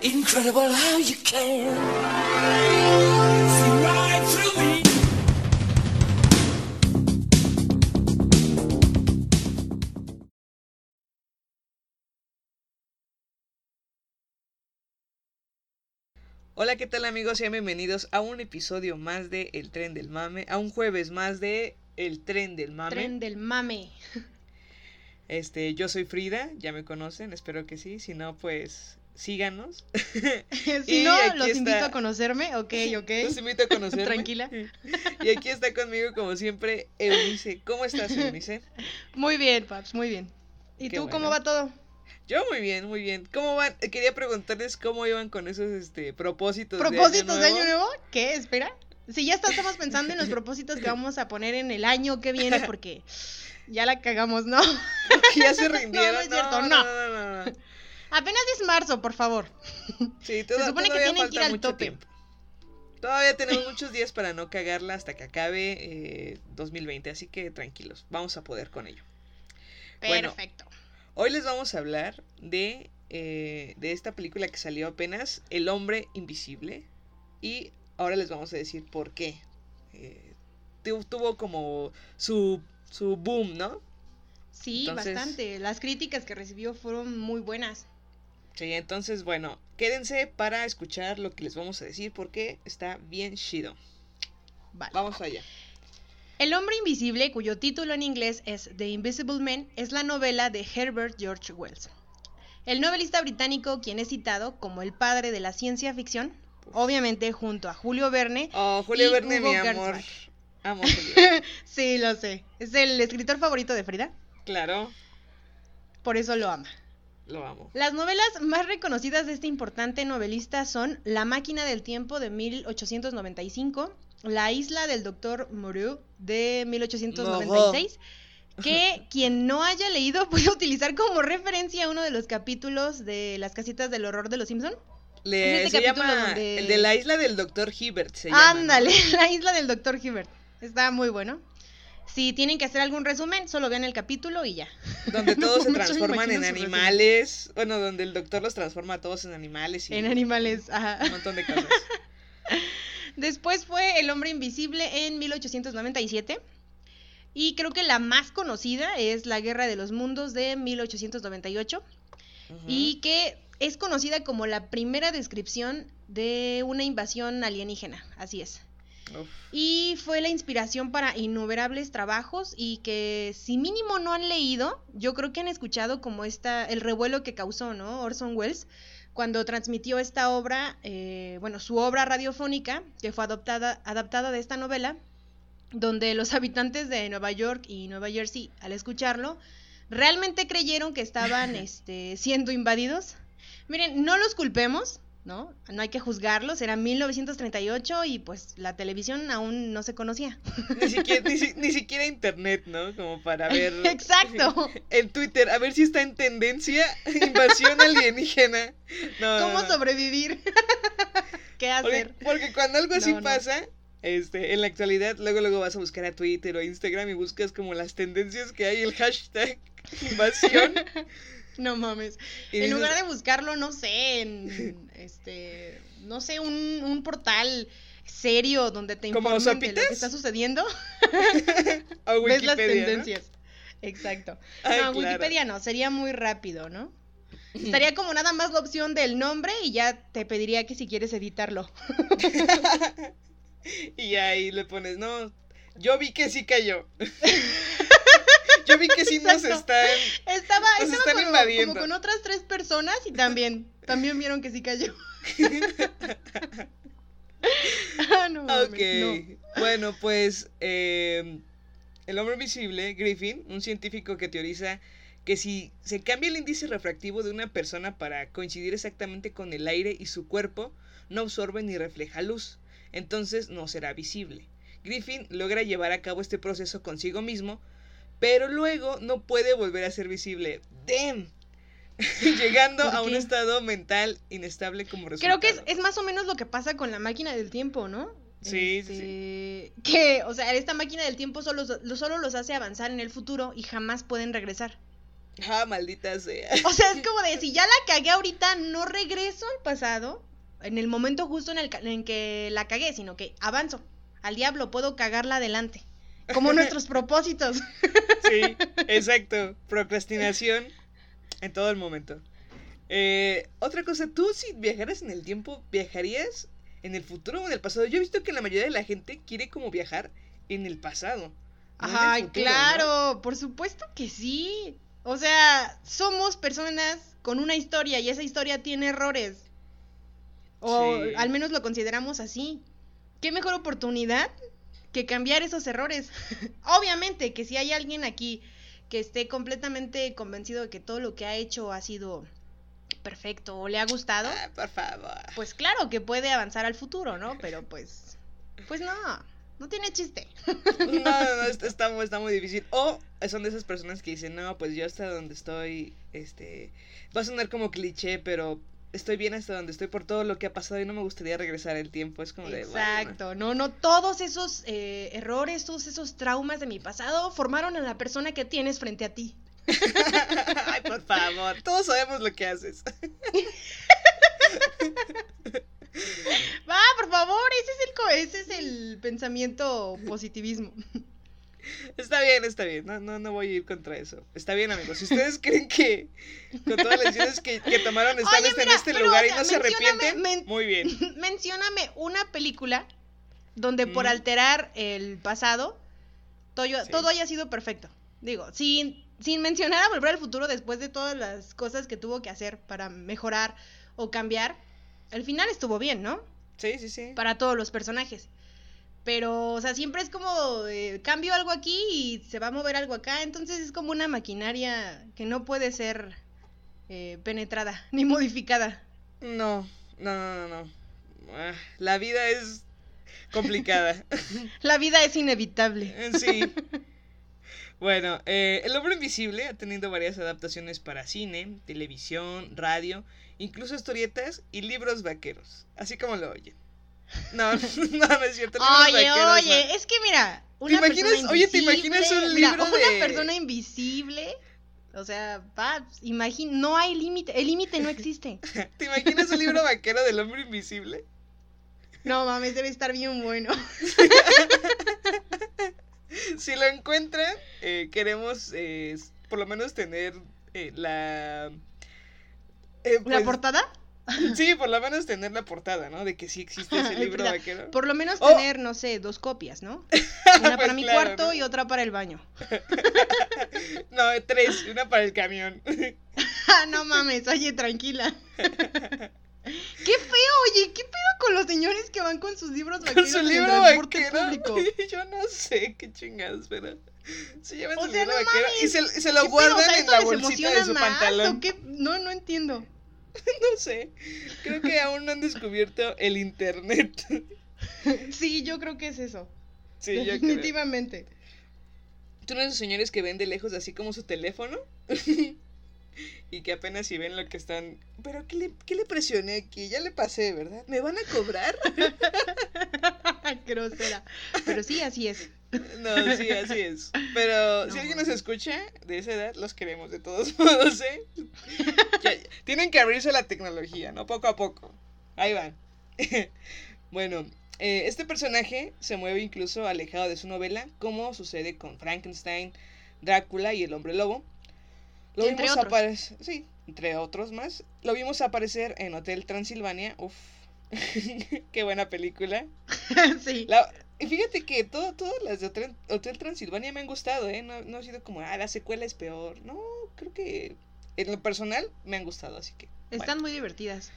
Incredible how you can see right through me. Hola, ¿qué tal amigos? Sean bienvenidos a un episodio más de El Tren del Mame, a un jueves más de El Tren del Mame. Tren del mame. Este, yo soy Frida, ya me conocen, espero que sí, si no, pues síganos. si Y no, los está- invito a conocerme, ok, ok. Los invito a conocerme. Tranquila. Y aquí está conmigo, como siempre, Eunice. ¿Cómo estás, Eunice? Muy bien, Paps, muy bien. ¿Y Qué tú cómo va todo? Yo muy bien, muy bien. ¿Cómo van? Quería preguntarles cómo iban con esos este, propósitos, de ¿Propósitos año de nuevo. año nuevo? ¿Qué? Espera. Si ya está- estamos pensando en los propósitos que vamos a poner en el año que viene porque ya la cagamos, ¿no? Que ya se rindieron. No, no es cierto, no, no, no. Apenas es marzo, por favor. Sí, toda- supone que todavía tienen que ir al tope. tiempo. Todavía tenemos muchos días para no cagarla hasta que acabe eh, 2020, así que tranquilos, vamos a poder con ello. Bueno. Perfecto. Hoy les vamos a hablar de, eh, de esta película que salió apenas, El hombre invisible, y ahora les vamos a decir por qué. Eh, tu- tuvo como su, su boom, ¿no? Sí, Entonces- bastante. Las críticas que recibió fueron muy buenas. Sí, entonces, bueno, quédense para escuchar lo que les vamos a decir porque está bien chido. Vale. Vamos allá. El hombre invisible, cuyo título en inglés es The Invisible Man, es la novela de Herbert George Wells. El novelista británico, quien es citado como el padre de la ciencia ficción, obviamente junto a Julio Verne. Oh, Julio Y Verne, Hugo mi amor. Gernsback. Amo Julio. sí, lo sé. Es el escritor favorito de Frida, claro, por eso lo ama. Lo amo. Las novelas más reconocidas de este importante novelista son La máquina del tiempo de 1895, La isla del doctor Moreau de 1896, que quien no haya leído puede utilizar como referencia uno de los capítulos de Las casitas del horror de los Simpson. Le, Es este se capítulo llama donde- el de la isla del doctor Hibbert. Se llama, ¿no? Ándale, La isla del doctor Hibbert. Está muy bueno. Si tienen que hacer algún resumen, solo vean el capítulo y ya. Donde todos se No transforman en animales. Bueno, donde el doctor los transforma a todos en animales y En animales. Ajá. un montón de cosas. Después fue El hombre invisible en 1897. Y creo que la más conocida es La guerra de los mundos de 1898. Ujú. Y que es conocida como la primera descripción de una invasión alienígena. Así es. Uf. Y fue la inspiración para innumerables trabajos y que si mínimo no han leído, yo creo que han escuchado como esta, el revuelo que causó, ¿no? Orson Welles cuando transmitió esta obra, eh, bueno, su obra radiofónica, que fue adoptada, adaptada de esta novela, donde los habitantes de Nueva York y Nueva Jersey, al escucharlo, realmente creyeron que estaban este, siendo invadidos. Miren, no los culpemos, ¿no? No hay que juzgarlos, era 1938 y pues la televisión aún no se conocía. Ni siquiera, ni, ni siquiera internet, ¿no? Como para ver. Exacto. En Twitter, a ver si está en tendencia invasión alienígena. No, ¿Cómo no, no. sobrevivir? ¿Qué Porque, hacer? porque cuando algo así pasa, este, en la actualidad, luego luego vas a buscar a Twitter o Instagram y buscas como las tendencias que hay, el hashtag invasión. No mames. y En dices, lugar de buscarlo, no sé, en este, no sé, un, un portal serio donde te ¿Como informen de lo que está sucediendo, a ves las Wikipedia, ¿no? tendencias. Exacto. Ay, no, claro. Wikipedia no, sería muy rápido, ¿no? Estaría como nada más la opción del nombre y ya te pediría que si quieres editarlo. Y ahí le pones, no, yo vi que sí cayó. Yo vi que sí nos están... Estaba, Nos estaba están como, invadiendo. como con otras tres personas y también, también vieron que sí cayó. ah, no, mames, Ok, no. bueno, pues eh, el hombre invisible, Griffin, un científico que teoriza que si se cambia el índice refractivo de una persona para coincidir exactamente con el aire y su cuerpo, no absorbe ni refleja luz, entonces no será visible. Griffin logra llevar a cabo este proceso consigo mismo, pero luego no puede volver a ser visible. ¡Damn! Llegando ¿Por a un estado mental inestable como resultado. Creo que es, es más o menos lo que pasa con la máquina del tiempo, ¿no? Sí, sí, Este, Que, o sea, esta máquina del tiempo solo, lo- solo los hace avanzar en el futuro y jamás pueden regresar. Ah, maldita sea. O sea, es como de si ya la cagué ahorita, no regreso al pasado en el momento justo en el en que la cagué, sino que avanzo. Al diablo, puedo cagarla adelante. Como nuestros propósitos. Sí, exacto. Procrastinación en todo el momento. Eh, otra cosa, tú si viajaras en el tiempo, ¿viajarías en el futuro o en el pasado? Yo he visto que la mayoría de la gente quiere como viajar en el pasado. no Ay, futuro, ¿no? claro, por supuesto que sí. O sea, somos personas con una historia y esa historia tiene errores. O Sí. al menos lo consideramos así. ¿Qué mejor oportunidad que cambiar esos errores? Obviamente que si hay alguien aquí que esté completamente convencido de que todo lo que ha hecho ha sido perfecto o le ha gustado, Ah, por favor. pues claro que puede avanzar al futuro, ¿no? Pero pues, pues no, no tiene chiste. No, no, no, está, está muy, está muy difícil. O son de esas personas que dicen, no, pues yo hasta donde estoy, este, va a sonar como cliché, pero estoy bien hasta donde estoy por todo lo que ha pasado y no me gustaría regresar el tiempo. Es como de, bueno. Exacto, no, no, todos esos eh, errores, todos esos traumas de mi pasado formaron a la persona que tienes frente a ti. Ay, por favor, todos sabemos lo que haces. Va, por favor, ese es el, co- ese es el pensamiento positivismo. Está bien, está bien, no, no, no voy a ir contra eso. Está bien, amigos. Si ustedes creen que con todas las decisiones que, que tomaron están Oye, en este pero, lugar o y no se arrepienten, men- muy bien. Mencióname una película donde por Mm. alterar el pasado todo, Sí. todo haya sido perfecto. Digo, sin, sin mencionar a Volver al Futuro después de todas las cosas que tuvo que hacer para mejorar o cambiar, al final estuvo bien, ¿no? Sí, sí, sí. Para todos los personajes. Pero, o sea, siempre es como, eh, cambio algo aquí y se va a mover algo acá, entonces es como una maquinaria que no puede ser eh, penetrada ni modificada. No, no, no, no, no. Ah, La vida es complicada. La vida es inevitable. Eh, sí. Bueno, eh, El hombre invisible ha tenido varias adaptaciones para cine, televisión, radio, incluso historietas y libros vaqueros, así como lo oyen. No, no, no es cierto. Oye, oye, no. es que mira, una imaginas- persona oye, ¿te imaginas un mira, libro una de- persona invisible, o sea, imagina, no hay límite, el límite no existe. ¿Te imaginas un libro vaquero del hombre invisible? No mames, debe estar bien bueno. Si lo encuentran, eh, queremos eh, por lo menos tener eh, la... eh, ¿La pues, portada? Sí, por lo menos tener la portada, ¿no? De que sí existe ese libro La- vaquero. Por lo menos Oh. tener, no sé, dos copias, ¿no? Una Pues para mi claro, cuarto ¿no? y otra para el baño. No, tres, una para el camión. No mames, oye, tranquila. Qué feo, oye, ¿qué pedo con los señores que van con sus libros Con vaqueros su en libro transporte vaquero. público? Yo no sé qué chingados, pero. Se llevan O su sea, libro no vaquero y se, se lo guardan O sea, en ¿esto la bolsita de su más pantalón. o qué? No, no entiendo. No sé. Creo que aún no han descubierto el internet. Sí, yo creo que es eso. Sí. Definitivamente. ¿Tú no eres esos señores que ven de lejos así como su teléfono? y que apenas si ven lo que están. Pero ¿qué le, qué le presioné aquí? Ya le pasé, ¿verdad? ¿Me van a cobrar? Grosera. Pero sí, así es. No, sí, así es. Pero No, si alguien nos escucha de esa edad, los queremos de todos modos, ¿eh? Ya- tienen que abrirse a la tecnología, ¿no? Poco a poco. Ahí van. bueno, eh, este personaje se mueve incluso alejado de su novela, como sucede con Frankenstein, Drácula y el hombre lobo. Lo Entre vimos otros. aparecer, sí, entre otros más. Lo vimos aparecer en Hotel Transilvania. Uf, qué buena película. sí. La- fíjate que todo, todas las de Hotel, Hotel Transilvania me han gustado, ¿eh? No, no ha sido como, ah, la secuela es peor. No, creo que en lo personal me han gustado, así que. Están bueno. muy divertidas.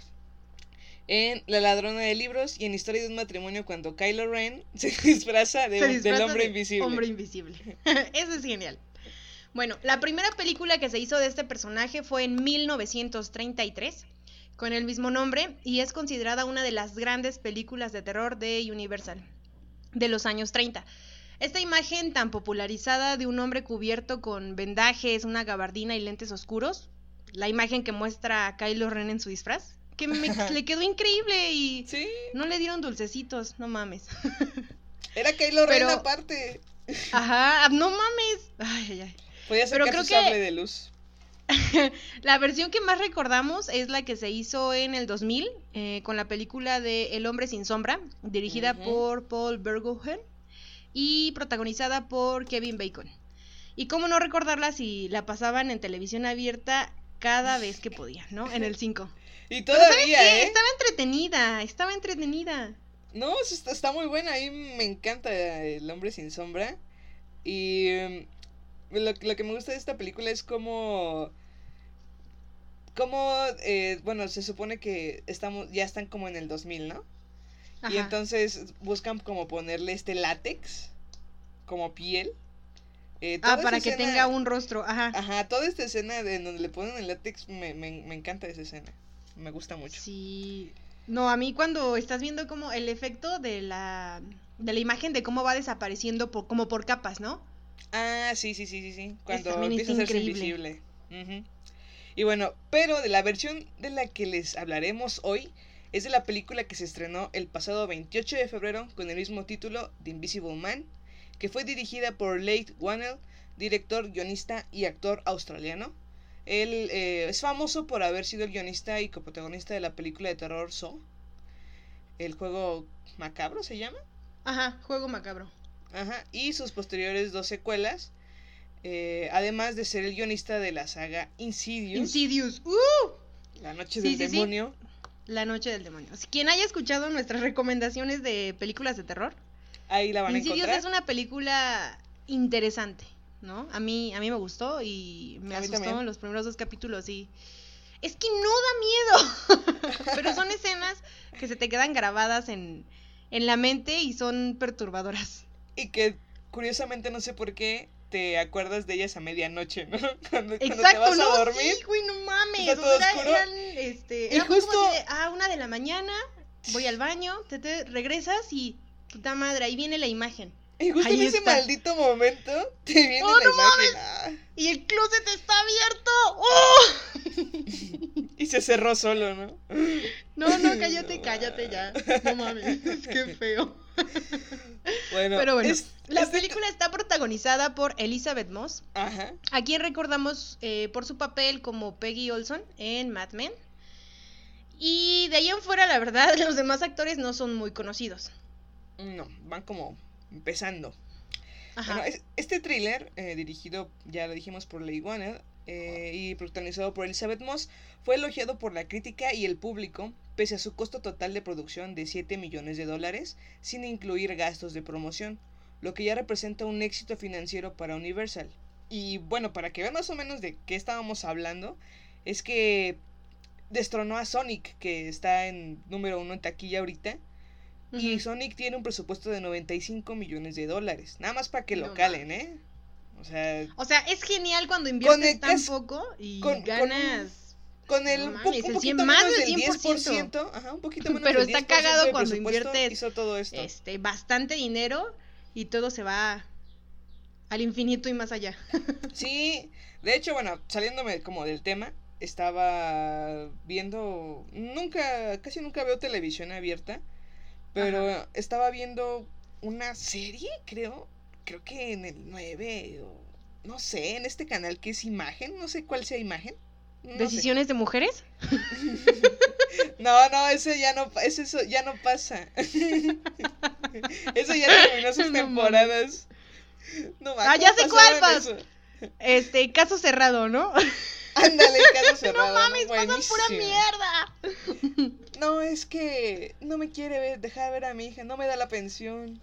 En La ladrona de libros y en Historia de un matrimonio cuando Kylo Ren se disfraza, de Se un- disfraza del hombre de invisible. Hombre invisible. Eso es genial. Bueno, la primera película que se hizo de este personaje fue en 1933 con el mismo nombre y es considerada una de las grandes películas de terror de Universal de los años 30. Esta imagen tan popularizada de un hombre cubierto con vendajes, una gabardina y lentes oscuros, la imagen que muestra a Kylo Ren en su disfraz, que me, le quedó increíble y Sí, no le dieron dulcecitos, no mames. era Kylo Ren Pero- aparte. Ajá, no mames. Ay, ay, ay. Podía pero sacar creo que- de luz. La versión que más recordamos es la que se hizo en el 2000 eh, con la película de El hombre sin sombra, dirigida por Paul Verhoeven y protagonizada por Kevin Bacon. Y cómo no recordarla si la pasaban en televisión abierta cada vez que podían, ¿no? En el 5. Y Pero ¿sabes todavía? ¿eh? Estaba entretenida, estaba entretenida. No, está muy buena. A mí me encanta El hombre sin sombra. Y em, lo, lo que me gusta de esta película es como... Como, eh, bueno, se supone que estamos, ya están como en el 2000, ¿no? Y entonces buscan como ponerle este látex, como piel. Eh, ah, para que escena- tenga un rostro, ajá. Ajá, toda esta escena de en donde le ponen el látex, me, me, me encanta esa escena. Me gusta mucho. Sí. No, a mí cuando estás viendo como el efecto de la de la imagen de cómo va desapareciendo por, como por capas, ¿no? Ah, sí, sí, sí, sí, sí. Cuando empieza a hacerse invisible. Y bueno, pero de la versión de la que les hablaremos hoy es de la película que se estrenó el pasado 28 de febrero con el mismo título, The Invisible Man, que fue dirigida por Leigh Whannell, director, guionista y actor australiano. Él eh, es famoso por haber sido el guionista y coprotagonista de la película de terror Saw. El juego macabro se llama. Ajá, juego macabro. Ajá, y sus posteriores dos secuelas. eh, además de ser el guionista de la saga Insidious, Insidious. ¡Uh! La Noche Sí, del sí, sí. Demonio. La noche del demonio. Quien haya escuchado nuestras recomendaciones de películas de terror, Ahí la van a Insidious encontrar. es una película interesante, ¿no? A mí a mí me gustó y me A asustó también. en los primeros dos capítulos y es que no da miedo, pero son escenas que se te quedan grabadas en en la mente y son perturbadoras. Y que curiosamente no sé por qué te acuerdas de ellas a medianoche, ¿no? Cuando, cuando te Exacto, vas ¿no? a dormir. Sí, güey, no mames. está todo sea, oscuro. eran, este, Y era como justo- así de, ah, una de la mañana, voy al baño, te, te regresas y puta madre, ahí viene la imagen. Y justo Ahí en ese está. maldito momento te viene ¡Oh, la no imagen. ah, Y el closet está abierto. ¡Oh! y se cerró solo, ¿no? No, no, cállate, cállate ya. No mames, qué feo. Bueno, Pero bueno, es- la película está protagonizada por Elizabeth Moss, Ajá. a quien recordamos eh, por su papel como Peggy Olson en Mad Men. Y de ahí en fuera, la verdad, los demás actores no son muy conocidos. No, van como empezando. Ajá. Bueno, es- este thriller, eh, dirigido, ya lo dijimos, por Leigh Whannell eh, y protagonizado por Elizabeth Moss, fue elogiado por la crítica y el público, pese a su costo total de producción de 7 millones de dólares, sin incluir gastos de promoción, lo que ya representa un éxito financiero para Universal. Y bueno, para que vean más o menos de qué estábamos hablando, es que destronó a Sonic, que está en número uno en taquilla ahorita, y. Sonic tiene un presupuesto de 95 millones de dólares. Nada más para que lo calen, ¿eh? O sea, O sea, es genial cuando inviertes el tan poco y con- ganas. con el No un, mames, po- un el poquito más menos del del 100%. 10%, ajá, un poquito menos Pero del está 10% cagado cuando inviertes, hizo todo esto. Este, bastante dinero y todo se va al infinito y más allá. Sí, de hecho, bueno, saliéndome como del tema, estaba viendo, nunca, casi nunca veo televisión abierta, pero estaba viendo una serie, creo, creo que en el 9 o no sé, en este canal que es Imagen, no sé cuál sea Imagen. no sé. ¿Decisiones de mujeres? No, no, ese ya no, eso ya no pasa. eso ya terminó sus No temporadas. No, Ah, ya ¿cómo sé cuál, pasaban Paz. eso? Este, caso cerrado, ¿no? Ándale, caso cerrado. no mames, pasan pura mierda. No, es que no me quiere ver, dejar ver a mi hija, no me da la pensión.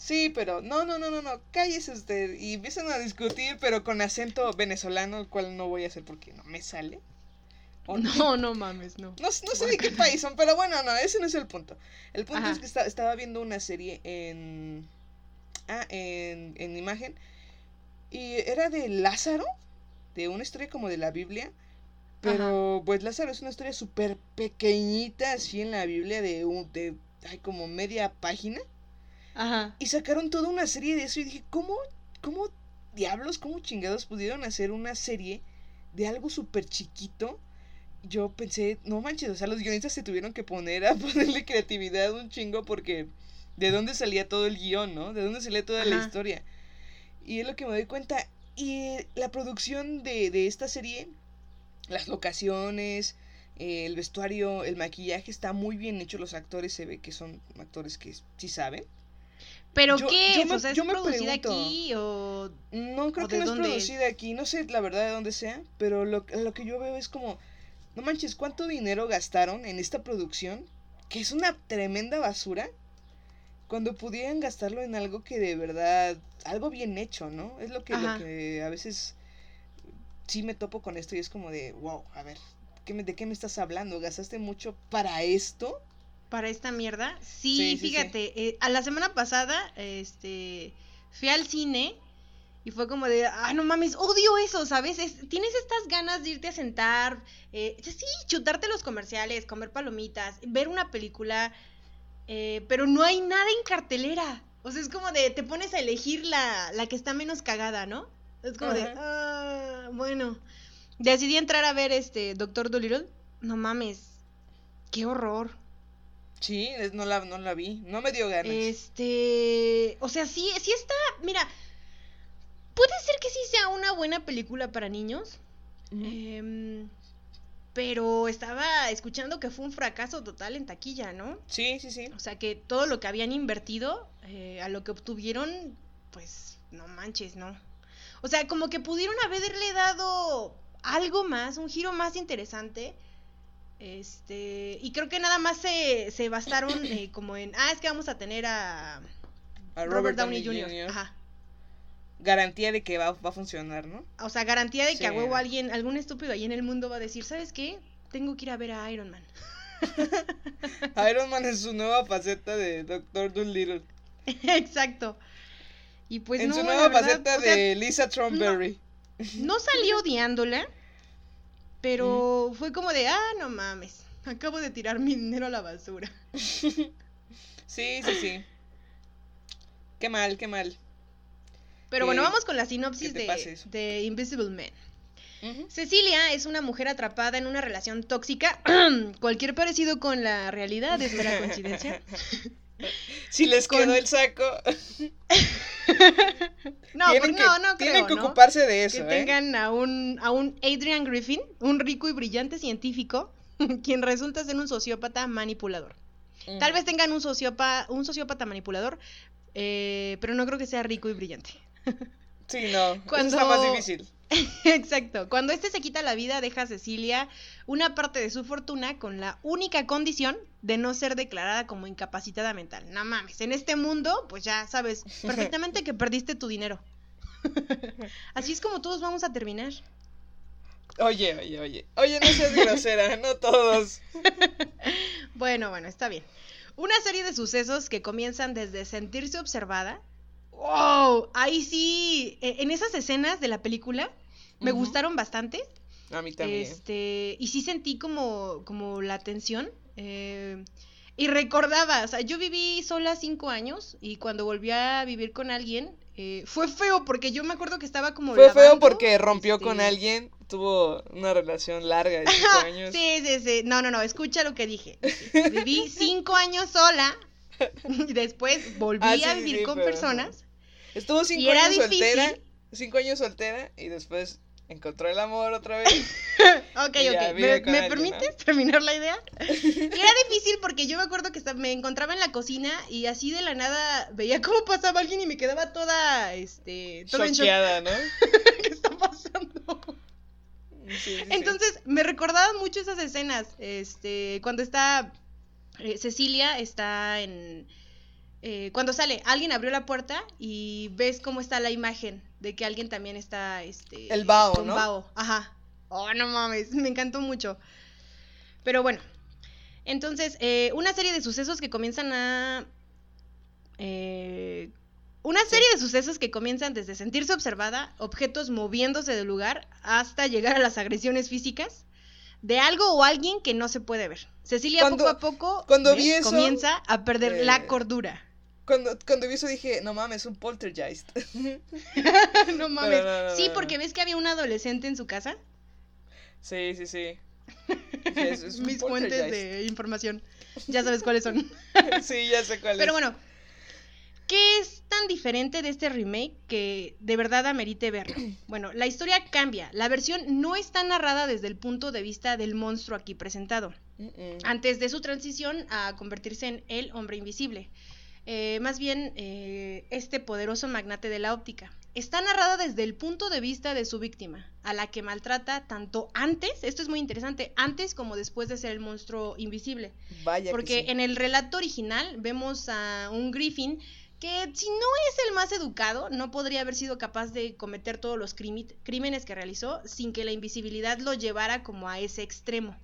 Sí, pero no, no, no, no, no, cállese usted. Y empiezan a discutir, pero con acento venezolano, el cual no voy a hacer porque no me sale. O No, no mames, no. No, no sé de qué país son, pero bueno, no, ese no es el punto. El punto Ajá. es que esta- estaba viendo una serie en. Ah, en, en imagen. Y era de Lázaro, de una historia como de la Biblia. Pero pues Lázaro es una historia súper pequeñita, así en la Biblia de, un, de ay, como media página. Ajá. Y sacaron toda una serie de eso y dije, ¿cómo, cómo diablos, cómo chingados pudieron hacer una serie de algo súper chiquito? Yo pensé, no manches, o sea, los guionistas se tuvieron que poner a ponerle creatividad un chingo porque de dónde salía todo el guion, ¿no? De dónde salía toda la historia. Y es lo que me doy cuenta. Y la producción de, de esta serie, las locaciones, el vestuario, el maquillaje está muy bien hecho. Los actores se ve que son actores que sí saben. ¿Pero Yo- qué yo me- o sea, ¿es yo me producida pregunto. aquí o...? No creo ¿O que no es producida aquí, no sé la verdad de dónde sea, pero lo, lo que yo veo es como, no manches, ¿cuánto dinero gastaron en esta producción? Que es una tremenda basura, cuando pudieran gastarlo en algo que de verdad, algo bien hecho, ¿no? Es lo que, lo que a veces sí me topo con esto y es como de, wow, a ver, ¿qué me- ¿de qué me estás hablando? ¿Gastaste mucho para esto? Para esta mierda. Sí, Sí, sí, sí. fíjate, eh, a la semana pasada, este, fui al cine y fue como de, ah, no mames, odio eso, ¿sabes? Es- tienes estas ganas de irte a sentar, eh, sí, chutarte los comerciales, comer palomitas, ver una película, eh, pero no hay nada en cartelera. O sea, es como de, te pones a elegir la, la que está menos cagada, ¿no? Es como de, ah, bueno. Decidí entrar a ver este Doctor Dolittle. No mames, qué horror. Sí, no la, no la vi, no me dio ganas. Este, o sea, sí, sí está, mira, puede ser que sí sea una buena película para niños, em, pero estaba escuchando que fue un fracaso total en taquilla, ¿no? Sí, sí, sí. O sea, que todo lo que habían invertido, eh, a lo que obtuvieron, pues, no manches, ¿no? O sea, como que pudieron haberle dado algo más, un giro más interesante. Este, y creo que nada más se, se bastaron eh, como en, ah, es que vamos a tener a A Robert, Downey Jr. Ajá. Garantía de que va, va a funcionar, ¿no? O sea, garantía de que a huevo alguien, algún estúpido ahí en el mundo va a decir, ¿sabes qué? Tengo que ir a ver a Iron Man. Iron Man es su nueva faceta de Doctor Dolittle. Exacto. Y pues en no, su nueva verdad, faceta o sea, de Lisa Trumberry. No salí odiándola, pero fue como de, ah, no mames, acabo de tirar mi dinero a la basura. Sí, sí, sí. Qué mal, qué mal. Pero bueno, vamos con la sinopsis de, de Invisible Man. Cecilia es una mujer atrapada en una relación tóxica. Cualquier parecido con la realidad es mera coincidencia. Si les Con- quedó el saco, No, tienen, pues que, no, no tienen creo, que ¿no? ocuparse de eso, que ¿eh? tengan a un, a un Adrian Griffin, un rico y brillante científico, quien resulta ser un sociópata manipulador. Tal vez tengan un, sociópata, un sociópata manipulador, eh, pero no creo que sea rico y brillante. Sí, no. eso Cuando- está más difícil. Exacto. Cuando este se quita la vida, deja a Cecilia una parte de su fortuna con la única condición de no ser declarada como incapacitada mental. No mames, en este mundo, pues ya sabes perfectamente que perdiste tu dinero. Así es como todos vamos a terminar. Oye, oye, oye. Oye, no seas grosera, no todos. Bueno, bueno, está bien. Una serie de sucesos que comienzan desde sentirse observada. ¡Wow! Ahí sí, e- en esas escenas de la película me gustaron bastante. A mí también. Este, y sí sentí como, como la tensión. eh, y recordaba, o sea, yo viví sola cinco años y cuando volví a vivir con alguien, eh, fue feo porque yo me acuerdo que estaba como Fue feo porque rompió este, con alguien, tuvo una relación larga de cinco años. Sí, sí, sí. No, no, no, escucha lo que dije. Viví cinco años sola y después volví Ah, sí, a vivir sí, con pero- personas. Estuvo cinco Y años soltera, difícil. cinco años soltera y después encontró el amor otra vez. Ok, ok. ¿Me, con me alguien, permites terminar la idea? Y era difícil porque yo me acuerdo que me encontraba en la cocina y así de la nada veía cómo pasaba alguien y me quedaba toda, este, toda. Choqueada, ¿no? ¿Qué está pasando? Sí, sí, sí. Entonces, me recordaban mucho esas escenas. Este, cuando está eh, Cecilia, está en. Eh, cuando sale, alguien abrió la puerta y ves cómo está la imagen de que alguien también está. Este, El Bao, con ¿no? Bao. Ajá. Oh, no mames, me encantó mucho. Pero bueno. Entonces, eh, una serie de sucesos que comienzan a. eh, una serie de sucesos que comienzan desde sentirse observada, objetos moviéndose del lugar, hasta llegar a las agresiones físicas. de algo o alguien que no se puede ver. Cecilia Cuando- poco a poco cuando ¿ves? vi eso, comienza a perder eh, la cordura. Cuando, cuando vi eso dije, no mames, un poltergeist. no mames. no, no, sí, porque ves que había un adolescente en su casa. sí, sí, sí. Es- es un Mis fuentes de información. Ya sabes cuáles son. sí, ya sé cuál Pero bueno, ¿qué es tan diferente de este remake que de verdad amerite verlo? Bueno, la historia cambia. La versión no está narrada desde el punto de vista del monstruo aquí presentado, antes de su transición a convertirse en el hombre invisible. Eh, más bien, eh, este poderoso magnate de la óptica. Está narrada desde el punto de vista de su víctima, a la que maltrata tanto antes, esto es muy interesante, antes como después de ser el monstruo invisible. Vaya Porque que sí. en el relato original vemos a un Griffin que si no es el más educado, no podría haber sido capaz de cometer todos los crímenes que realizó sin que la invisibilidad lo llevara como a ese extremo.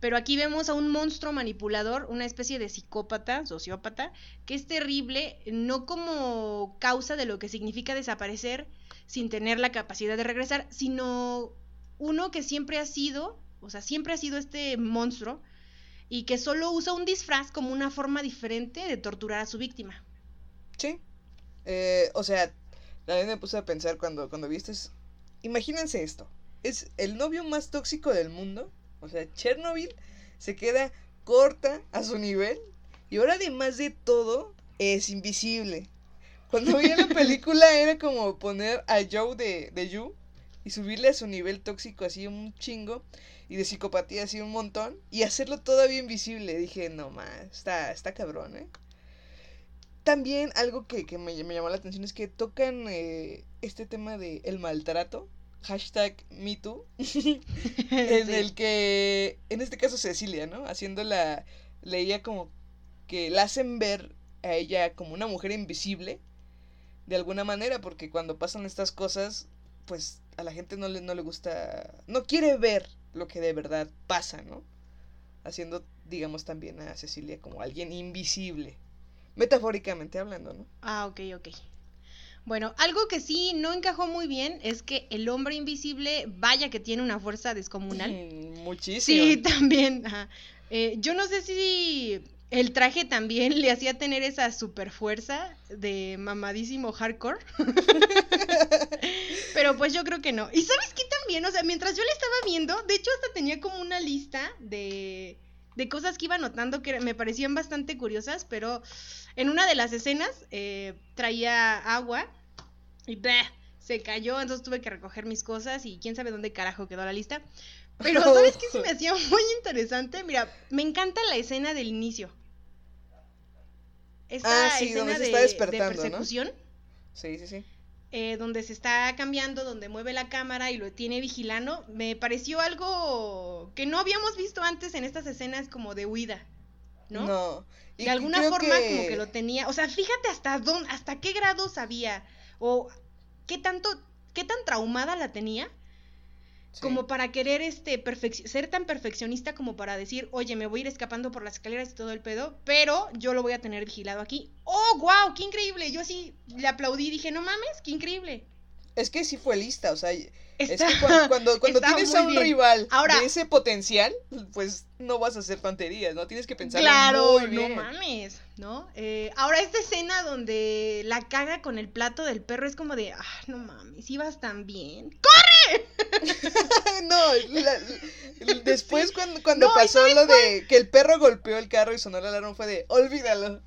Pero aquí vemos a un monstruo manipulador, una especie de psicópata, sociópata, que es terrible, no como causa de lo que significa desaparecer sin tener la capacidad de regresar, sino uno que siempre ha sido, o sea, siempre ha sido este monstruo y que solo usa un disfraz como una forma diferente de torturar a su víctima. Sí. Eh, o sea, verdad me puse a pensar cuando, cuando vi esto. es- Imagínense esto. Es el novio más tóxico del mundo. O sea, Chernobyl se queda corta a su nivel. Y ahora, además de todo, es invisible. Cuando veía la película era como poner a Joe de, de You y subirle a su nivel tóxico así un chingo y de psicopatía así un montón y hacerlo todavía invisible. Dije, no más, está, está cabrón, ¿eh? También algo que, que me, me llamó la atención es que tocan eh, este tema de el maltrato, hashtag MeToo, en Sí. el que, en este caso Cecilia, ¿no? Haciéndola, leía como que la hacen ver a ella como una mujer invisible, de alguna manera, porque cuando pasan estas cosas, pues a la gente no le, no le gusta, no quiere ver lo que de verdad pasa, ¿no? Haciendo, digamos, también a Cecilia como alguien invisible. Metafóricamente hablando, ¿no? Ah, ok, ok. Bueno, algo que sí no encajó muy bien es que el hombre invisible, vaya que tiene una fuerza descomunal. Mm, Muchísimo. Sí, también. Eh, yo no sé si el traje también le hacía tener esa super fuerza de mamadísimo hardcore. Pero pues yo creo que no. ¿Y sabes qué también? O sea, mientras yo le estaba viendo, de hecho hasta tenía como una lista de, de cosas que iba notando que me parecían bastante curiosas, pero en una de las escenas eh, traía agua y ¡bleh! se cayó, entonces tuve que recoger mis cosas y quién sabe dónde carajo quedó la lista. Pero ¿sabes qué se me hacía muy interesante? Mira, me encanta la escena del inicio. Ah, sí, escena donde se está de despertando, ¿no? persecución, Sí, sí, sí. Eh, donde se está cambiando, donde mueve la cámara y lo tiene vigilando, me pareció algo que no habíamos visto antes en estas escenas como de huida, ¿no? Y de alguna forma como que lo tenía, o sea, fíjate hasta dónde, hasta qué grado sabía o qué tanto, qué tan traumada la tenía como para querer este ser tan perfeccionista como para decir, oye, me voy a ir escapando por las escaleras y todo el pedo, pero yo lo voy a tener vigilado aquí. ¡Oh, wow! ¡Qué increíble! Yo así le aplaudí dije, no mames, qué increíble. Es que sí fue lista, o sea, es que cuando, cuando, tienes a un bien. rival Ahora- de ese potencial, pues no vas a hacer tonterías, ¿no? Tienes que pensar Claro, muy bien. no mames, ¿no? Eh, ahora esta escena donde la caga con el plato del perro es como de, ah, no mames, ibas tan bien. no, la- la- después cuando, cuando No, ¿y pasó lo de que el perro golpeó el carro y sonó la alarma fue de, olvídalo.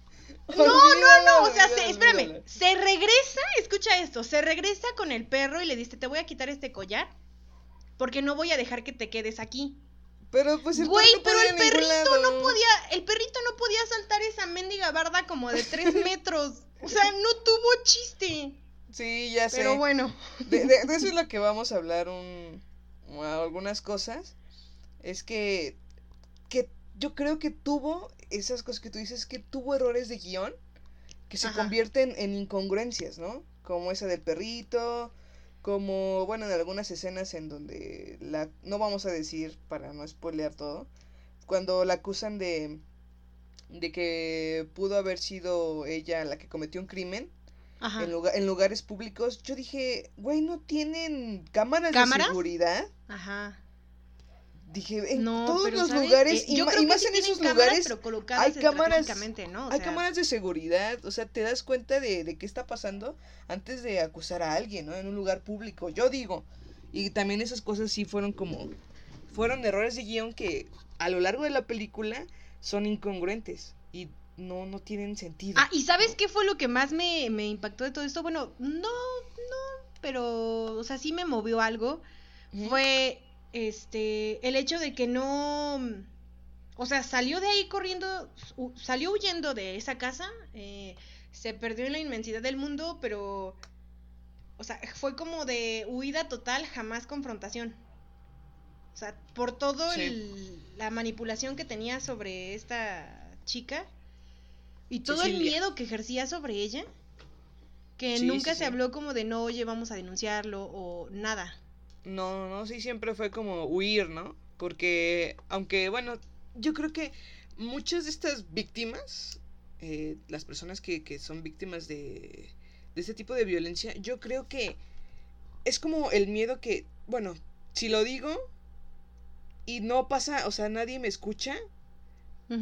No, no, no, o sea, se- espérame, olvídalo". se regresa, escucha esto, se regresa con el perro y le dice, te voy a quitar este collar porque no voy a dejar que te quedes aquí. Pero pues el Güey, perro no pero podía el perrito no podía, el perrito no podía saltar esa mendiga barda como de tres metros. O sea, no tuvo chiste. Sí, ya sé. Pero bueno. De, de- de eso es lo que vamos a hablar un, algunas cosas. Es que, que yo creo que tuvo esas cosas que tú dices, que tuvo errores de guion que se Ajá. convierten en incongruencias, ¿no? Como esa del perrito, como, bueno, en algunas escenas en donde la, no vamos a decir para no spoilear todo, cuando la acusan de, de que pudo haber sido ella la que cometió un crimen Ajá. en, lugar- en lugares públicos, yo dije, güey, ¿no tienen cámaras, ¿Cámaras? de seguridad? Ajá. Dije, en No, todos los ¿sabes? lugares, Eh, y, yo creo y que más sí en esos cámaras, lugares, pero colocadas hay cámaras, ¿no? O hay sea, cámaras de seguridad, o sea, te das cuenta de, de qué está pasando antes de acusar a alguien, ¿no? En un lugar público, yo digo. Y también esas cosas sí fueron como, fueron errores de guion que a lo largo de la película son incongruentes y no, no tienen sentido. Ah, ¿y sabes qué fue lo que más me, me impactó de todo esto? Bueno, no, no, pero, o sea, sí me movió algo. Fue, este, el hecho de que no, o sea, salió de ahí corriendo, salió huyendo de esa casa, eh, se perdió en la inmensidad del mundo, pero, o sea, fue como de huida total, jamás confrontación. O sea, por todo Sí. el- la manipulación que tenía sobre esta chica y todo el miedo que ejercía sobre ella, que Sí, nunca sí, se habló como de no, oye, vamos a denunciarlo o nada. No, no, sí, siempre fue como huir, ¿no? Porque, aunque, bueno, yo creo que muchas de estas víctimas, eh, las personas que, que son víctimas de, de este tipo de violencia, yo creo que es como el miedo que, bueno, si lo digo y no pasa, o sea, nadie me escucha,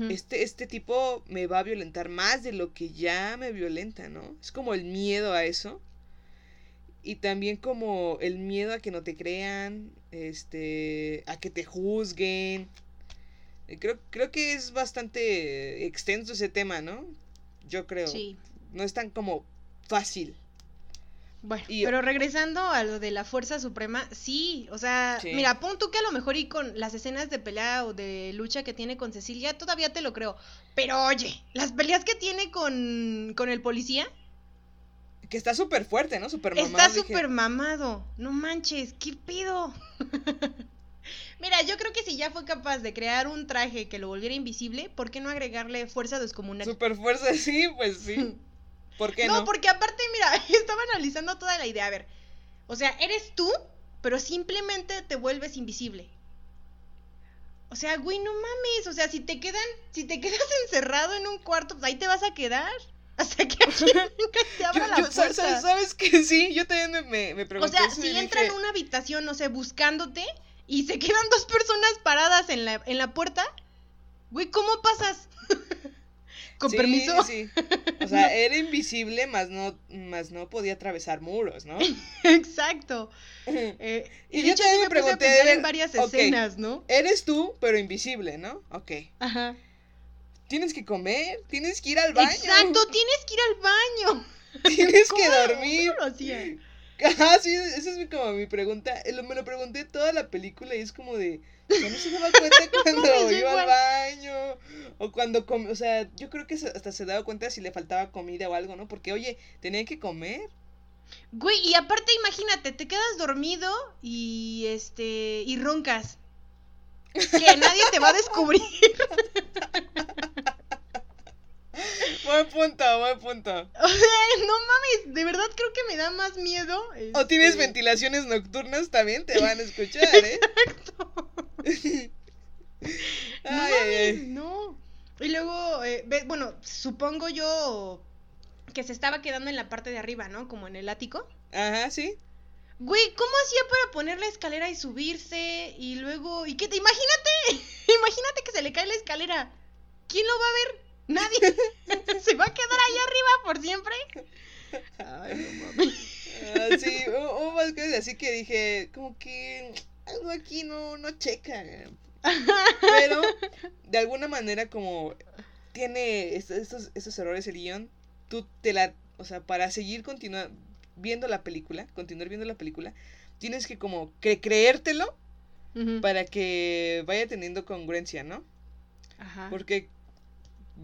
este, este tipo me va a violentar más de lo que ya me violenta, ¿no? Es como el miedo a eso. Y también como el miedo a que no te crean, este, a que te juzguen. Eh, Creo, creo que es bastante extenso ese tema, ¿no? Yo creo. Sí. No es tan como fácil. Bueno, Y- pero regresando a lo de la Fuerza Suprema, sí, o sea, Sí. mira, pon tú que a lo mejor y con las escenas de pelea o de lucha que tiene con Cecilia, todavía te lo creo. Pero oye, las peleas que tiene con, con el policía, Que está súper fuerte, ¿no? Súper mamado. está súper mamado. No manches, ¿qué pido? Mira, yo creo que si ya fue capaz de crear un traje que lo volviera invisible, ¿por qué no agregarle fuerza descomunal? Súper fuerza, sí, pues sí. ¿Por qué no, no? porque aparte, mira, estaba analizando toda la idea. A ver, o sea, eres tú, pero simplemente te vuelves invisible. O sea, güey, no mames. O sea, si te quedan, si te quedas encerrado en un cuarto, pues ahí te vas a quedar. Hasta que abra Yo- la yo- ¿sabes, puerta. sabes- sabes que sí? Yo también me, me, me O pregunté sea, si dije, entra en una habitación, no sé, buscándote, y se quedan dos personas paradas en la, en la puerta, güey, ¿cómo pasas? Con sí, permiso. Sí. O sea, era invisible, más no, más no podía atravesar muros, ¿no? Exacto. Eh, Y de yo hecho, también me pregunté, en varias escenas, ¿no? Eres tú, pero invisible, ¿no? Ok. Ajá. Tienes que comer, tienes que ir al baño. Exacto, tienes que ir al baño. Tienes que ¿Cómo- dormir. ¿Cómo lo hacía? Ajá, sí, esa es mi- como mi pregunta. Eh, lo- Me lo pregunté toda la película y es como de. Sea, no se daba cuenta cuando iba al baño. O cuando com- O sea, yo creo que hasta se daba cuenta si le faltaba comida o algo, ¿no? Porque, oye, tenía que comer. Güey, y aparte imagínate, te quedas dormido y este y roncas. Que nadie te va a descubrir. Buen punto, buen punto. O sea, no mames, de verdad creo que me da más miedo. O tienes este, ventilaciones nocturnas, también te van a escuchar, ¿eh? No Ay, ay, mames, ay. no. Y luego, eh, bueno, supongo yo que se estaba quedando en la parte de arriba, ¿no? Como en el ático. Ajá, sí. Güey, ¿cómo hacía para poner la escalera y subirse? Y luego, ¿y qué te? Imagínate, imagínate que se le cae la escalera. ¿Quién lo va a ver? Nadie. ¿Se va a quedar ahí arriba por siempre? Ay, no mames. Ah, sí, hubo más cosas así que dije, como que algo aquí no, no checa. Pero, de alguna manera, como tiene est- estos, estos errores el guion, tú te la. O sea, para seguir continuando viendo la película, continuar viendo la película, tienes que como que creértelo para que vaya teniendo congruencia, ¿no? Ajá. Porque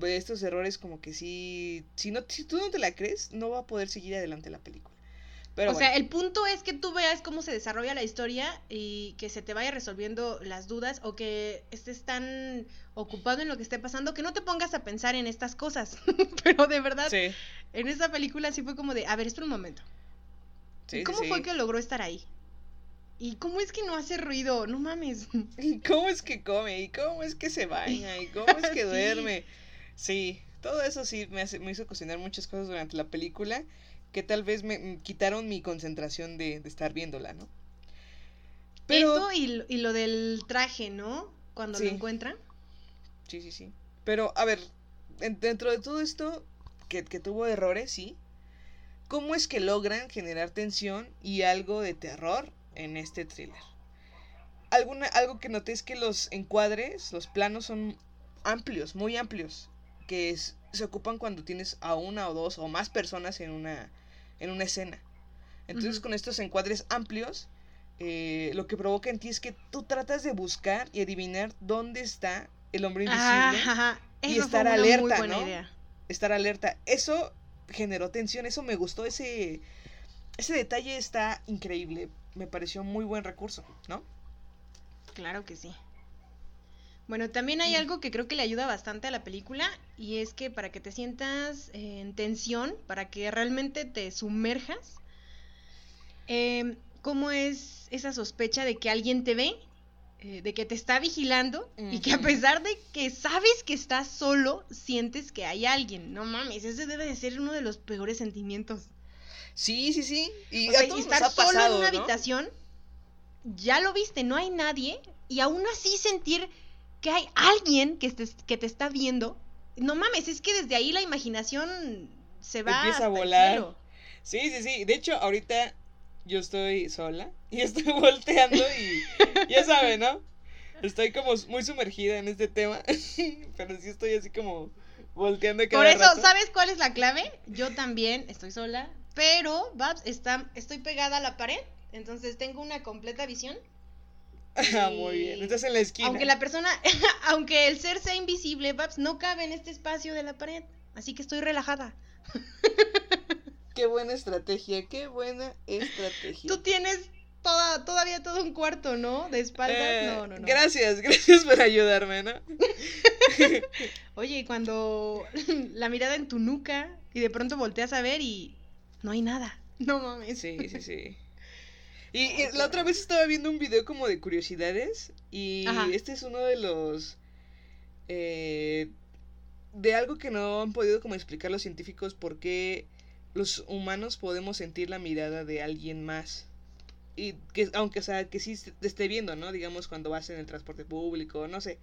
estos errores como que sí, si no si tú no te la crees, no va a poder seguir adelante la película. Pero o bueno, sea, el punto es que tú veas cómo se desarrolla la historia y que se te vaya resolviendo las dudas o que estés tan ocupado en lo que esté pasando que no te pongas a pensar en estas cosas. Pero de verdad, sí, en esta película sí fue como de, a ver, espera un momento. sí, ¿Y sí, ¿Cómo sí. fue que logró estar ahí? ¿Y cómo es que no hace ruido? No mames. ¿Y cómo es que come? ¿Y cómo es que se baña? ¿Y cómo es que duerme? Sí, todo eso sí me, hace- me hizo cuestionar muchas cosas durante la película que tal vez me me quitaron mi concentración de, de estar viéndola, ¿no? Pero- Eso y, lo- y lo del traje, ¿no? Cuando Sí. lo encuentran. Sí, sí, sí. Pero, a ver, en- dentro de todo esto, que, que tuvo errores, sí. ¿Cómo es que logran generar tensión y algo de terror en este thriller? Alguna, algo que noté es que los encuadres, los planos son amplios, muy amplios. Que es- se ocupan cuando tienes a una o dos o más personas en una, en una escena. Entonces, con estos encuadres amplios, eh, lo que provoca en ti es que tú tratas de buscar y adivinar dónde está el hombre invisible Ajá, ajá. y estar alerta, ¿no? idea. estar alerta. Eso generó tensión, eso me gustó, ese, ese detalle está increíble. Me pareció muy buen recurso, ¿no? Claro que sí. Bueno, también hay Mm. algo que creo que le ayuda bastante a la película y es que para que te sientas en tensión, para que realmente te sumerjas, eh, ¿cómo es esa sospecha de que alguien te ve? eh, de que te está vigilando y que a pesar de que sabes que estás solo, sientes que hay alguien. No mames, ese debe de ser uno de los peores sentimientos. Sí, sí, sí. Y O sea, estar solo pasado, en una ¿no? habitación, ya lo viste, no hay nadie, y aún así sentir que hay alguien que te, que te está viendo. No mames, es que desde ahí la imaginación se va Empieza a hasta volar. Sí, sí, sí. De hecho, ahorita yo estoy sola y estoy volteando y ya saben, ¿no? Estoy como muy sumergida en este tema, pero sí estoy así como volteando cada Por eso, rato. ¿sabes cuál es la clave? Yo también estoy sola, pero Babs, está, estoy pegada a la pared, entonces tengo una completa visión. Ah, muy bien. Estás en la esquina. Aunque la persona, aunque el ser sea invisible, Babs, no cabe en este espacio de la pared. Así que estoy relajada. Qué buena estrategia, qué buena estrategia. Tú tienes toda, todavía todo un cuarto, ¿no? De espaldas. Eh, no, no, no. Gracias, gracias por ayudarme, ¿no? Oye, cuando la mirada en tu nuca y de pronto volteas a ver y no hay nada. No mames. Sí, sí, sí. Y, y la otra vez estaba viendo un video como de curiosidades y Ajá. este es uno de los... eh, de algo que no han podido como explicar los científicos por qué los humanos podemos sentir la mirada de alguien más. Y que, aunque, o sea, que sí te esté viendo, ¿no? Digamos cuando vas en el transporte público, no sé.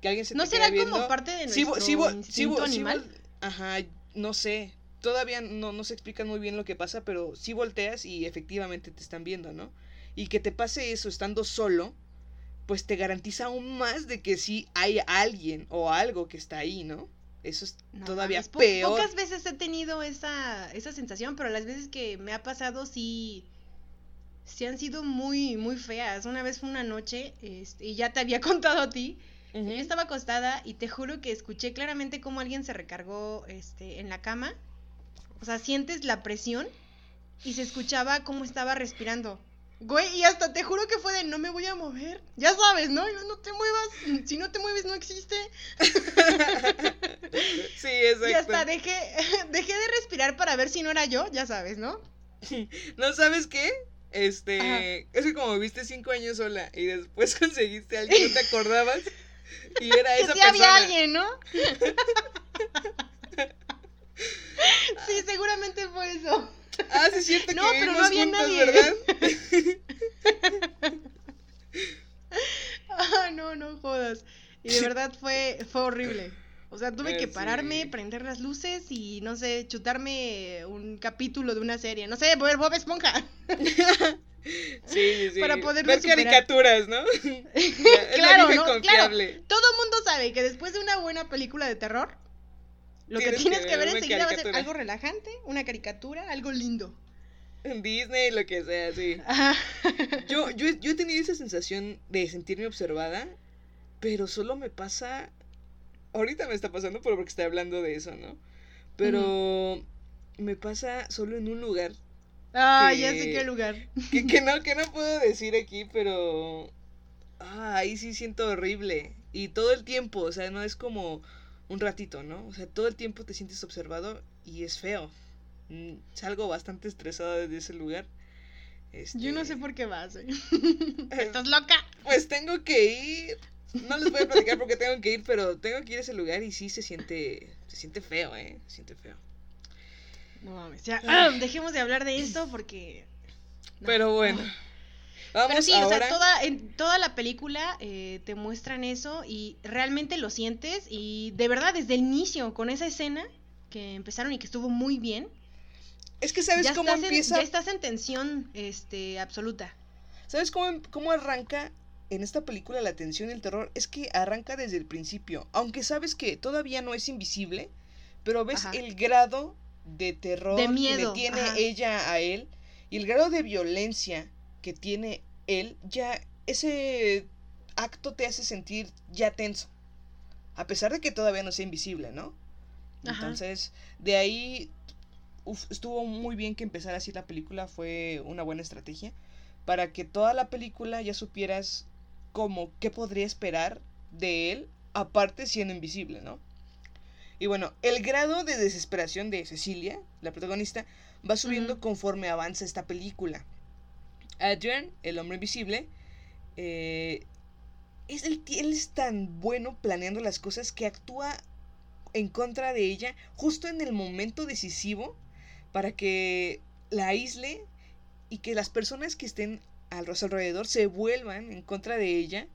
Que alguien se ¿No te será como viendo. parte de nuestro sí, sí, sí, animal? ajá, no sé. Todavía no, no se explica muy bien lo que pasa, pero sí volteas y efectivamente te están viendo, ¿no? Y que te pase eso estando solo, pues te garantiza aún más de que sí hay alguien o algo que está ahí, ¿no? Eso es No todavía po- peor. Pocas veces he tenido esa, esa sensación, pero las veces que me ha pasado sí, sí han sido muy, muy feas. Una vez fue una noche, este, y ya te había contado a ti. Yo estaba acostada y te juro que escuché claramente cómo alguien se recargó este, en la cama. O sea, sientes la presión y se escuchaba cómo estaba respirando. Güey, y hasta te juro que fue de no me voy a mover. Ya sabes, ¿no? Y no, no te muevas. Si no te mueves, no existe. sí, exacto. Y hasta dejé, dejé de respirar para ver si no era yo, ya sabes, ¿no? ¿No sabes qué? Este, Ajá. es que como viviste cinco años sola y después conseguiste a alguien, no te acordabas y era Que esa sí persona. había alguien, ¿no? Sí, seguramente fue eso. Ah, sí es cierto No, que pero no había juntos, nadie. ¿verdad? Ah, no, no jodas. Y de verdad fue, fue horrible. O sea, tuve Eh, que pararme, sí. prender las luces y, no sé, chutarme un capítulo de una serie. No sé, ver Bob Esponja. Sí, sí. Para poderlo Ver superar. caricaturas, ¿no? Claro, ¿no? confiable. Claro. Todo el mundo sabe que después de una buena película de terror, lo que Tienes que que, ver enseguida va a ser algo relajante, una caricatura, algo lindo. En Disney, lo que sea, sí. Ajá. Yo, yo, yo he tenido esa sensación de sentirme observada, pero solo me pasa. Ahorita me está pasando porque estoy hablando de eso, ¿no? Pero me pasa solo en un lugar Ah, Que- ya sé qué lugar. que, que no, que no puedo decir aquí, pero. Ah, ahí sí siento horrible. Y todo el tiempo, o sea, no es como un ratito, ¿no? O sea, todo el tiempo te sientes observado y es feo. Mm, Salgo bastante estresada desde ese lugar. Yo no Este, sé por qué vas. ¿eh? eh, ¿Estás loca? Pues tengo que ir. No les voy a platicar porque tengo que ir, pero tengo que ir a ese lugar y sí se siente. Se siente feo, eh. Se siente feo. No mames, ya. ah, dejemos de hablar de esto porque. no, Pero bueno. Vamos Pero sí, o sea, toda, en toda la película eh, te muestran eso y realmente lo sientes y de verdad desde el inicio con esa escena que empezaron y que estuvo muy bien, Es que sabes cómo en, empieza. ya estás en tensión este, absoluta. ¿Sabes cómo, cómo arranca en esta película la tensión y el terror? Es que arranca desde el principio. Aunque sabes que todavía no es invisible, pero ves Ajá. el grado de terror De miedo, que le tiene ajá. ella a él y el grado de violencia que tiene él, ya ese acto te hace sentir ya tenso. A pesar de que todavía no sea invisible, ¿no? Ajá. Entonces, de ahí uf, estuvo muy bien que empezara así la película, fue una buena estrategia para que toda la película ya supieras como qué podría esperar de él, aparte siendo invisible, ¿no? Y bueno, el grado de desesperación de Cecilia, la protagonista, va subiendo conforme avanza esta película. Adrian, el hombre invisible, eh, es el, él es tan bueno planeando las cosas que actúa en contra de ella justo en el momento decisivo para que la aísle y que las personas que estén a su alrededor se vuelvan en contra de ella.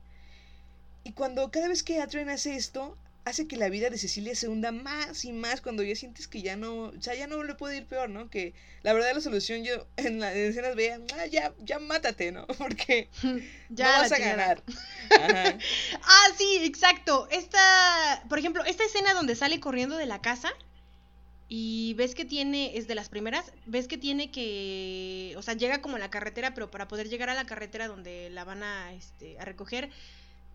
Y cuando cada vez que Adrian hace esto, hace que la vida de Cecilia se hunda más y más cuando ya sientes que ya no, o sea, ya no le puede ir peor, ¿no? Que la verdad la solución yo en las escenas veía, "Ah, ya, ya mátate, ¿no? Porque Ya no vas a ganar. Ajá. Ah, sí, exacto. Esta, por ejemplo, esta escena donde sale corriendo de la casa y ves que tiene, es de las primeras, ves que tiene que, o sea, llega como a la carretera, pero para poder llegar a la carretera donde la van a, este, a recoger,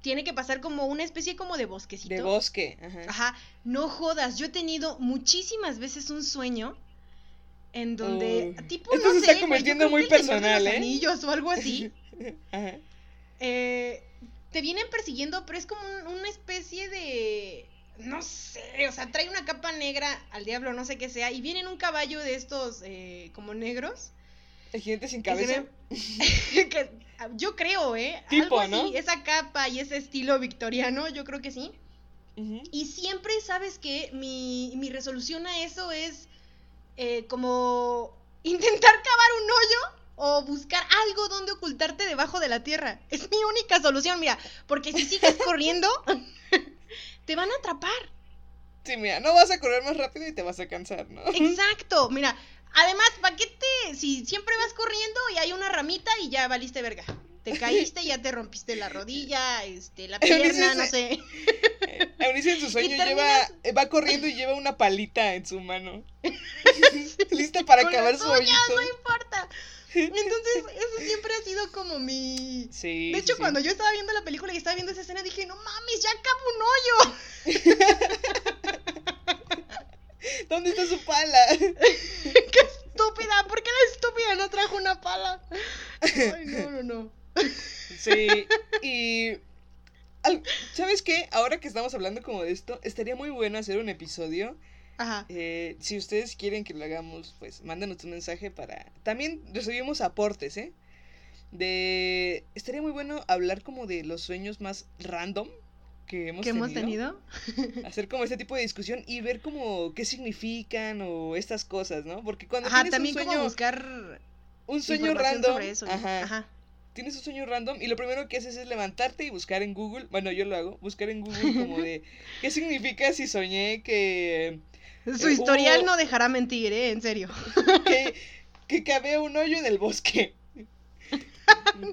tiene que pasar como una especie como de bosquecito. De bosque. Ajá. Ajá, no jodas, yo he tenido muchísimas veces un sueño en donde, Uy. tipo, Esto no se sé, está convirtiendo muy personal, ¿eh? Anillos o algo así. Ajá. eh, te vienen persiguiendo, pero es como un- una especie de. No sé, o sea, trae una capa negra al diablo, no sé qué sea, y viene en un caballo de estos eh, como negros. El jinete sin cabeza. que- yo creo, ¿eh? Tipo, Algo así, ¿no? esa capa y ese estilo victoriano, yo creo que sí. Y siempre sabes que mi, mi resolución a eso es eh, como intentar cavar un hoyo o buscar algo donde ocultarte debajo de la tierra. Es mi única solución, mira, porque si sigues corriendo, te van a atrapar. Sí, mira, no vas a correr más rápido y te vas a cansar, ¿no? Exacto, mira. Además, ¿para qué te.? Si siempre vas corriendo y hay una ramita y ya valiste verga. Te caíste, ya te rompiste la rodilla, este, la pierna, no sé. Eunice en su sueño lleva, terminas- eh, va corriendo y lleva una palita en su mano. Lista para Con acabar su hoyito. no importa. Entonces, eso siempre ha sido como mi. Sí. De hecho, sí, sí. cuando yo estaba viendo la película y estaba viendo esa escena, dije, no mames, ya acabo un hoyo. ¿Dónde está su pala? ¡Qué estúpida! ¿Por qué la estúpida no trajo una pala? Ay, no, no, no. Sí. Y. al- ¿Sabes qué? Ahora que estamos hablando como de esto, estaría muy bueno hacer un episodio. Ajá. Eh, si ustedes quieren que lo hagamos, pues mándanos un mensaje para. También recibimos aportes, ¿eh? De. Estaría muy bueno hablar como de los sueños más random que hemos ¿Qué tenido. hacer como este tipo de discusión y ver como qué significan o estas cosas, ¿no? Porque cuando Ajá, tienes también un como sueño, buscar un sueño random, sobre eso. ajá, Ajá. tienes un sueño random y lo primero que haces es levantarte y buscar en Google, bueno, yo lo hago, buscar en Google como de qué significa si soñé que Su Eh, historial hubo- no dejará mentir, ¿eh? En serio. que, que cavé un hoyo en el bosque.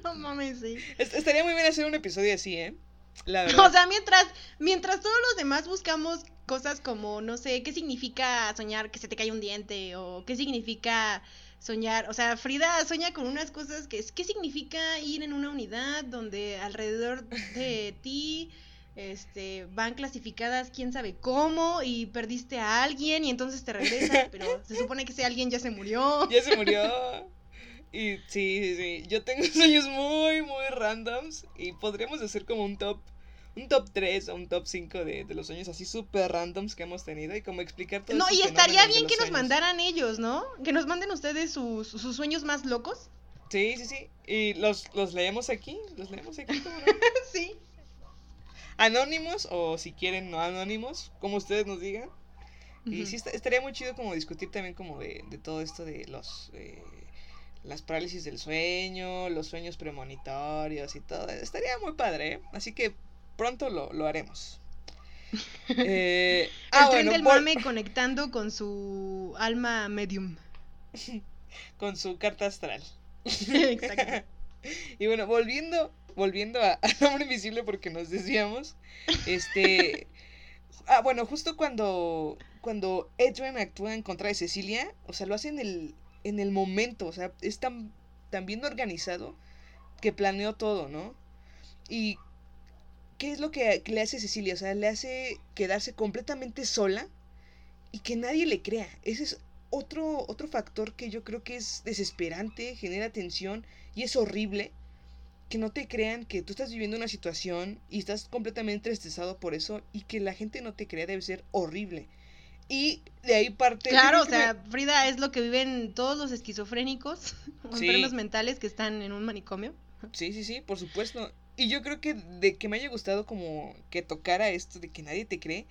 no mames, sí. Es- Estaría muy bien hacer un episodio así, ¿eh? La verdad. O sea, mientras, mientras todos los demás buscamos cosas como, no sé, qué significa soñar que se te cae un diente o qué significa soñar, o sea, Frida sueña con unas cosas que es, ¿qué significa ir en una unidad donde alrededor de ti este van clasificadas quién sabe cómo y perdiste a alguien y entonces te regresas, pero se supone que ese alguien ya se murió. Ya se murió. Y sí, sí, sí. Yo tengo sueños muy, muy randoms. Y podríamos hacer como un top. Un top 3 o un top 5 de, de los sueños así súper randoms que hemos tenido. Y como explicar todo No, y estaría bien que nos mandaran ellos, ¿no? Que nos manden ustedes sus, sus sueños más locos. Sí, sí, sí. Y los, los leemos aquí. Los leemos aquí. ¿cómo no? sí. Anónimos o si quieren no anónimos. Como ustedes nos digan. Y Ujú. sí, está- estaría muy chido como discutir también como de, de todo esto de los... eh, las parálisis del sueño, los sueños premonitorios y todo. Estaría muy padre, ¿eh? Así que pronto lo, lo haremos. Eh, El ah, tren bueno, del vol- mame conectando con su alma medium. con su carta astral. Exacto. Y bueno, volviendo, volviendo a, al hombre invisible porque nos desviamos. Este. ah, bueno, justo cuando. Cuando Edwin actúa en contra de Cecilia, o sea, lo hace en el, en el momento. O sea, es tan, tan bien organizado que planeó todo, ¿no? Y. ¿Qué es lo que, le hace Cecilia? O sea, le hace quedarse completamente sola y que nadie le crea. Ese es otro, otro factor que yo creo que es desesperante, genera tensión y es horrible que no te crean que tú estás viviendo una situación y estás completamente estresado por eso y que la gente no te crea debe ser horrible. Y de ahí parte... Claro, o me- sea, Frida es lo que viven todos los esquizofrénicos o Sí. enfermos mentales que están en un manicomio. Sí, sí, sí, por supuesto. Y yo creo que de que me haya gustado como que tocara esto de que nadie te cree,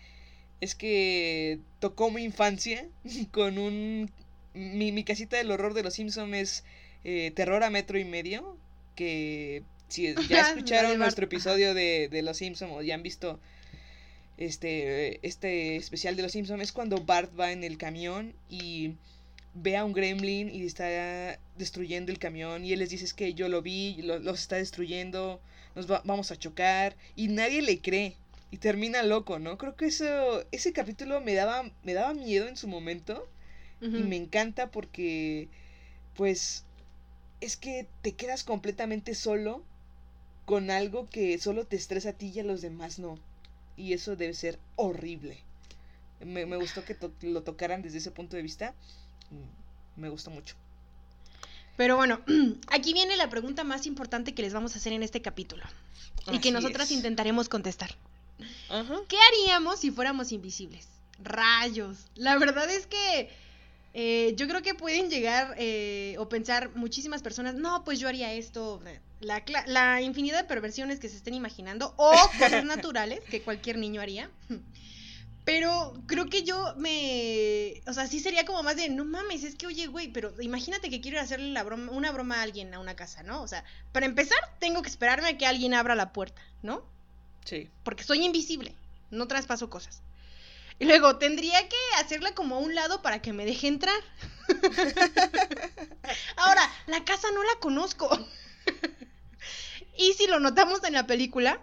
es que tocó mi infancia con un... Mi, mi casita del horror de los Simpsons es eh, Terror a metro y medio, que si ya escucharon nuestro episodio de, de los Simpsons o ya han visto este, este especial de los Simpsons, es cuando Bart va en el camión y ve a un gremlin y está destruyendo el camión y él les dice es que yo lo vi, lo- los está destruyendo, nos va- vamos a chocar y nadie le cree y termina loco, ¿no? Creo que eso ese capítulo me daba me daba miedo en su momento y me encanta porque pues es que te quedas completamente solo con algo que solo te estresa a ti y a los demás no. Y eso debe ser horrible. Me, me gustó que to- lo tocaran desde ese punto de vista. Mm, Me gustó mucho. Pero bueno, aquí viene la pregunta más importante que les vamos a hacer en este capítulo y que nosotras es. intentaremos contestar. Ajá. ¿Qué haríamos si fuéramos invisibles? Rayos. La verdad es que eh, yo creo que pueden llegar eh, o pensar muchísimas personas, no, pues yo haría esto. La, infinidad de perversiones que se estén imaginando o cosas naturales que cualquier niño haría. Pero creo que yo me. O sea, sí sería como más de. No mames, es que, oye, güey, pero imagínate que quiero ir a hacerle la broma, una broma a alguien a una casa, ¿no? O sea, para empezar, tengo que esperarme a que alguien abra la puerta, ¿no? Sí. porque soy invisible, no traspaso cosas. Y luego tendría que hacerla como a un lado para que me deje entrar. Ahora, la casa no la conozco. y si lo notamos en la película,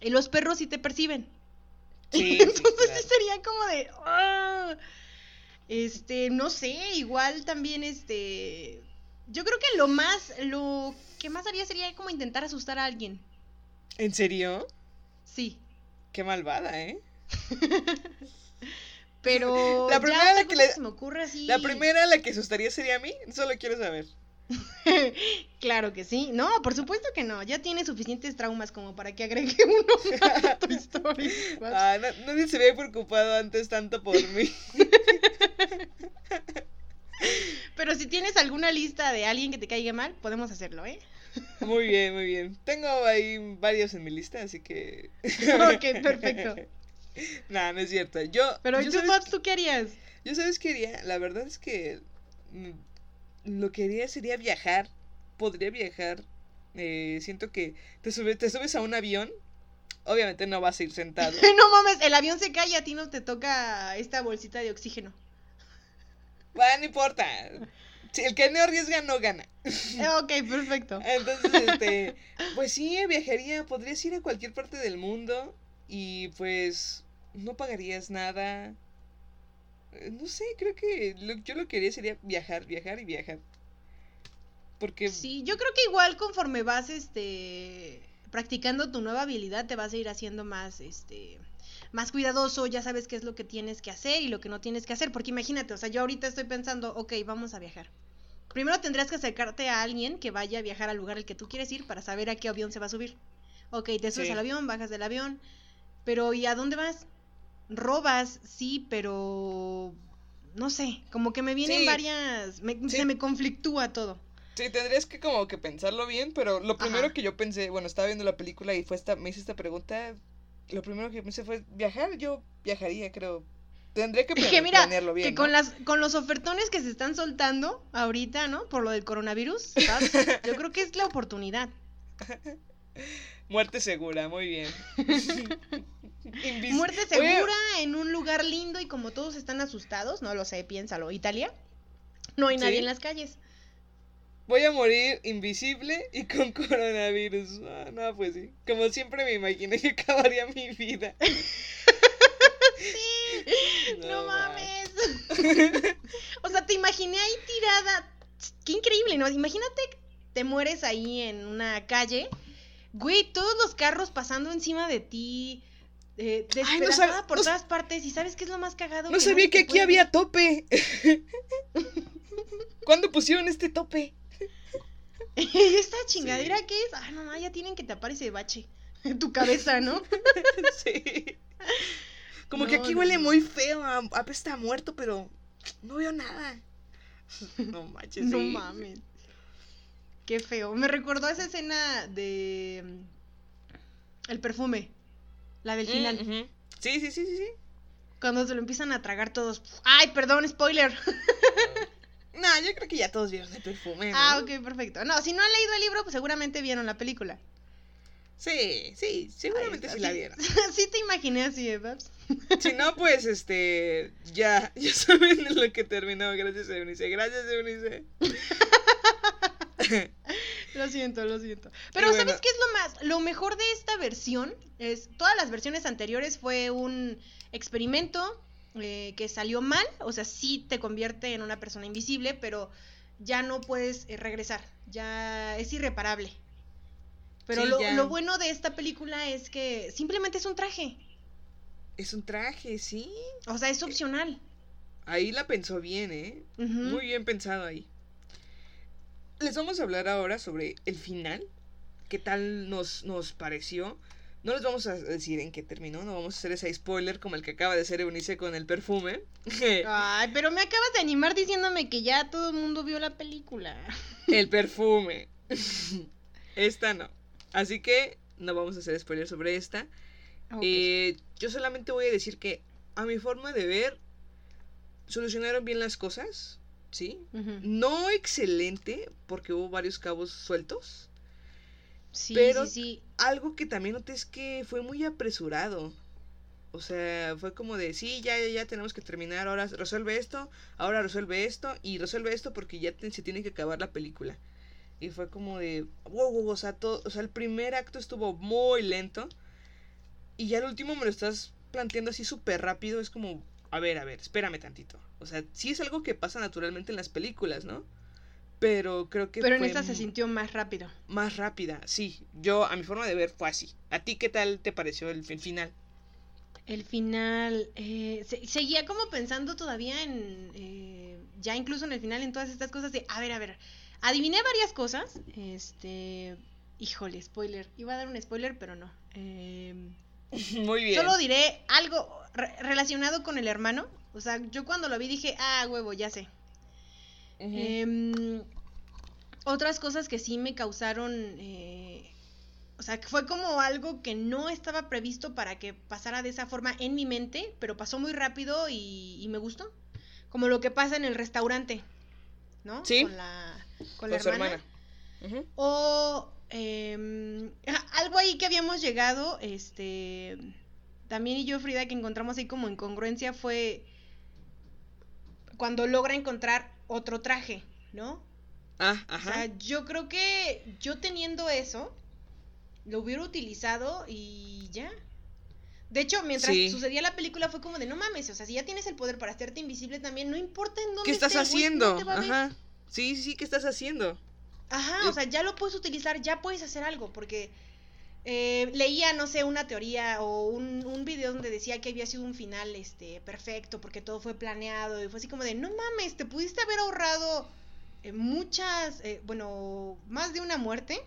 eh, los perros sí te perciben. Sí, sí, Entonces claro. sí sería como de. "Ah". Este, no sé, igual también este. Yo creo que lo más, lo que más haría sería como intentar asustar a alguien. ¿En serio? Sí. Qué malvada, ¿eh? Pero La primera la que le- se me ocurre así. La primera, la que asustaría sería a mí. Solo quiero saber. claro que sí. No, por supuesto que no. Ya tiene suficientes traumas como para que agregue uno más a tu historia. Ah, na- nadie se había preocupado antes tanto por mí. Pero si tienes alguna lista de alguien que te caiga mal, podemos hacerlo, ¿eh? Muy bien, muy bien. Tengo ahí varios en mi lista, así que. ok, perfecto. No, no es cierto. Yo. Pero yo ¿y tú, sabes, Pops, tú qué harías? yo sabes qué haría. La verdad es que. mm, Lo que haría sería viajar. Podría viajar. Eh, siento que te, sube- te subes a un avión. Obviamente no vas a ir sentado. no mames, el avión se cae y a ti no te toca esta bolsita de oxígeno. Bueno, no importa. Si el que no arriesga no gana. Eh, ok, perfecto. Entonces, este, pues sí, viajaría, podrías ir a cualquier parte del mundo y pues no pagarías nada. Eh, No sé, creo que lo- yo lo que haría sería viajar, viajar y viajar. Porque Sí, yo creo que igual conforme vas este practicando tu nueva habilidad te vas a ir haciendo más este más cuidadoso, ya sabes qué es lo que tienes que hacer y lo que no tienes que hacer, porque imagínate, o sea, yo ahorita estoy pensando, ok, vamos a viajar. Primero tendrías que acercarte a alguien que vaya a viajar al lugar al que tú quieres ir para saber a qué avión se va a subir. Ok, te subes Sí. al avión, bajas del avión, pero ¿y a dónde vas? Robas, sí, pero no sé, como que me vienen Sí. varias, me- Sí. se me conflictúa todo. sí, tendrías que como que pensarlo bien, pero lo primero Ajá. que yo pensé, bueno, estaba viendo la película y fue esta, me hice esta pregunta, lo primero que pensé fue viajar, yo viajaría, creo, Tendré que, Que plane- mira, planearlo bien. que ¿no? con las con los ofertones que se están soltando ahorita, ¿no? Por lo del coronavirus, ¿sabes? yo creo que es la oportunidad. Muerte segura, muy bien. Invis- Muerte Oye, segura en un lugar lindo y como todos están asustados, no lo sé, piénsalo. Italia, no hay nadie Sí. en las calles. voy a morir invisible y con coronavirus. Ah, no, pues sí. Como siempre me imaginé que acabaría mi vida. No, No mames. o sea, te imaginé ahí tirada. Qué increíble, ¿no? Imagínate, te mueres ahí en una calle. Güey, todos los carros pasando encima de ti. Eh, Ay, no por no- todas partes. ¿Y sabes qué es lo más cagado? No sabía que aquí puede había tope. ¿Cuándo pusieron este tope? ¿Y esta chingadera qué es? Ah, no, ya tienen que tapar ese bache. En tu cabeza, ¿no? sí. Como que No, aquí no, huele no. muy feo, a, apesta muerto, pero no veo nada. No manches, No sí. mames. Qué feo. Me recordó esa escena de. mm, El perfume. La del Mm, final. Sí, sí, sí, sí, sí. Cuando se lo empiezan a tragar todos. Ay, perdón, spoiler. No, yo creo que ya todos vieron el perfume, ¿no? Ah, ok, perfecto. No, si no han leído el libro, pues seguramente vieron la película. Sí, sí, seguramente sí la vieron. sí te imaginé así, ¿eh, Babs? Si no, pues, este, ya, ya saben en lo que terminó. Gracias, Eunice. Gracias, Eunice. Lo siento, lo siento. Pero bueno. ¿sabes qué es lo más? Lo mejor de esta versión es, todas las versiones anteriores fue un experimento eh, que salió mal, o sea, sí te convierte en una persona invisible, pero ya no puedes eh, regresar, ya es irreparable. Pero Sí, lo, bueno de esta película es que simplemente es un traje, Es un traje, sí. o sea, es opcional. Ahí la pensó bien, ¿eh? Muy bien pensado ahí. Les vamos a hablar ahora sobre el final. ¿Qué tal nos, nos pareció? No les vamos a decir en qué terminó, no vamos a hacer ese spoiler como el que acaba de hacer Eunice con el perfume. Ay, pero me acabas de animar diciéndome que ya todo el mundo vio la película. el perfume. esta no. Así que no vamos a hacer spoiler sobre esta. Ok. Eh, yo solamente voy a decir que a mi forma de ver, solucionaron bien las cosas, ¿sí? No excelente, porque hubo varios cabos sueltos. Sí, pero- sí, sí. Algo que también noté es que fue muy apresurado. O sea, fue como de, sí, ya, ya, ya tenemos que terminar, ahora resuelve esto, ahora resuelve esto, y resuelve esto porque ya te- se tiene que acabar la película. Y fue como de, wow, wow, o sea, todo, o sea, el primer acto estuvo muy lento, y ya el último me lo estás planteando así súper rápido, es como, a ver, a ver, espérame tantito. O sea, sí es algo que pasa naturalmente en las películas, ¿no? Pero creo que Pero en esta se sintió más rápido. más rápida, sí. Yo, a mi forma de ver, fue así. ¿A ti qué tal te pareció el, el final? El final, eh, se- seguía como pensando todavía en, eh, ya incluso en el final, en todas estas cosas de, a ver, a ver, adiviné varias cosas, este, híjole, spoiler, iba a dar un spoiler, pero no. Eh, Muy bien. solo diré algo re- relacionado con el hermano, o sea, yo cuando lo vi dije, ah, huevo, ya sé. Em, otras cosas que sí me causaron, eh, o sea, que fue como algo que no estaba previsto para que pasara de esa forma en mi mente, pero pasó muy rápido y, y me gustó. Como lo que pasa en el restaurante, ¿no? Sí. Con la, con Con la su hermana. O em, algo ahí que habíamos llegado, este, también y yo, Frida, que encontramos ahí como incongruencia fue cuando logra encontrar otro traje, ¿no? Ah, O ajá. sea, yo creo que yo teniendo eso, lo hubiera utilizado y ya. De hecho, mientras Sí. sucedía la película fue como de no mames, o sea, si ya tienes el poder para hacerte invisible también, no importa en dónde ¿Qué estás estés, haciendo? no te va a ver. Ajá. Sí, sí, ¿qué estás haciendo? Ajá, o sea, ya lo puedes utilizar, ya puedes hacer algo, porque eh, leía, no sé, una teoría o un, un video donde decía que había sido un final este perfecto, porque todo fue planeado, y fue así como de, no mames, te pudiste haber ahorrado eh, muchas, eh, bueno, más de una muerte,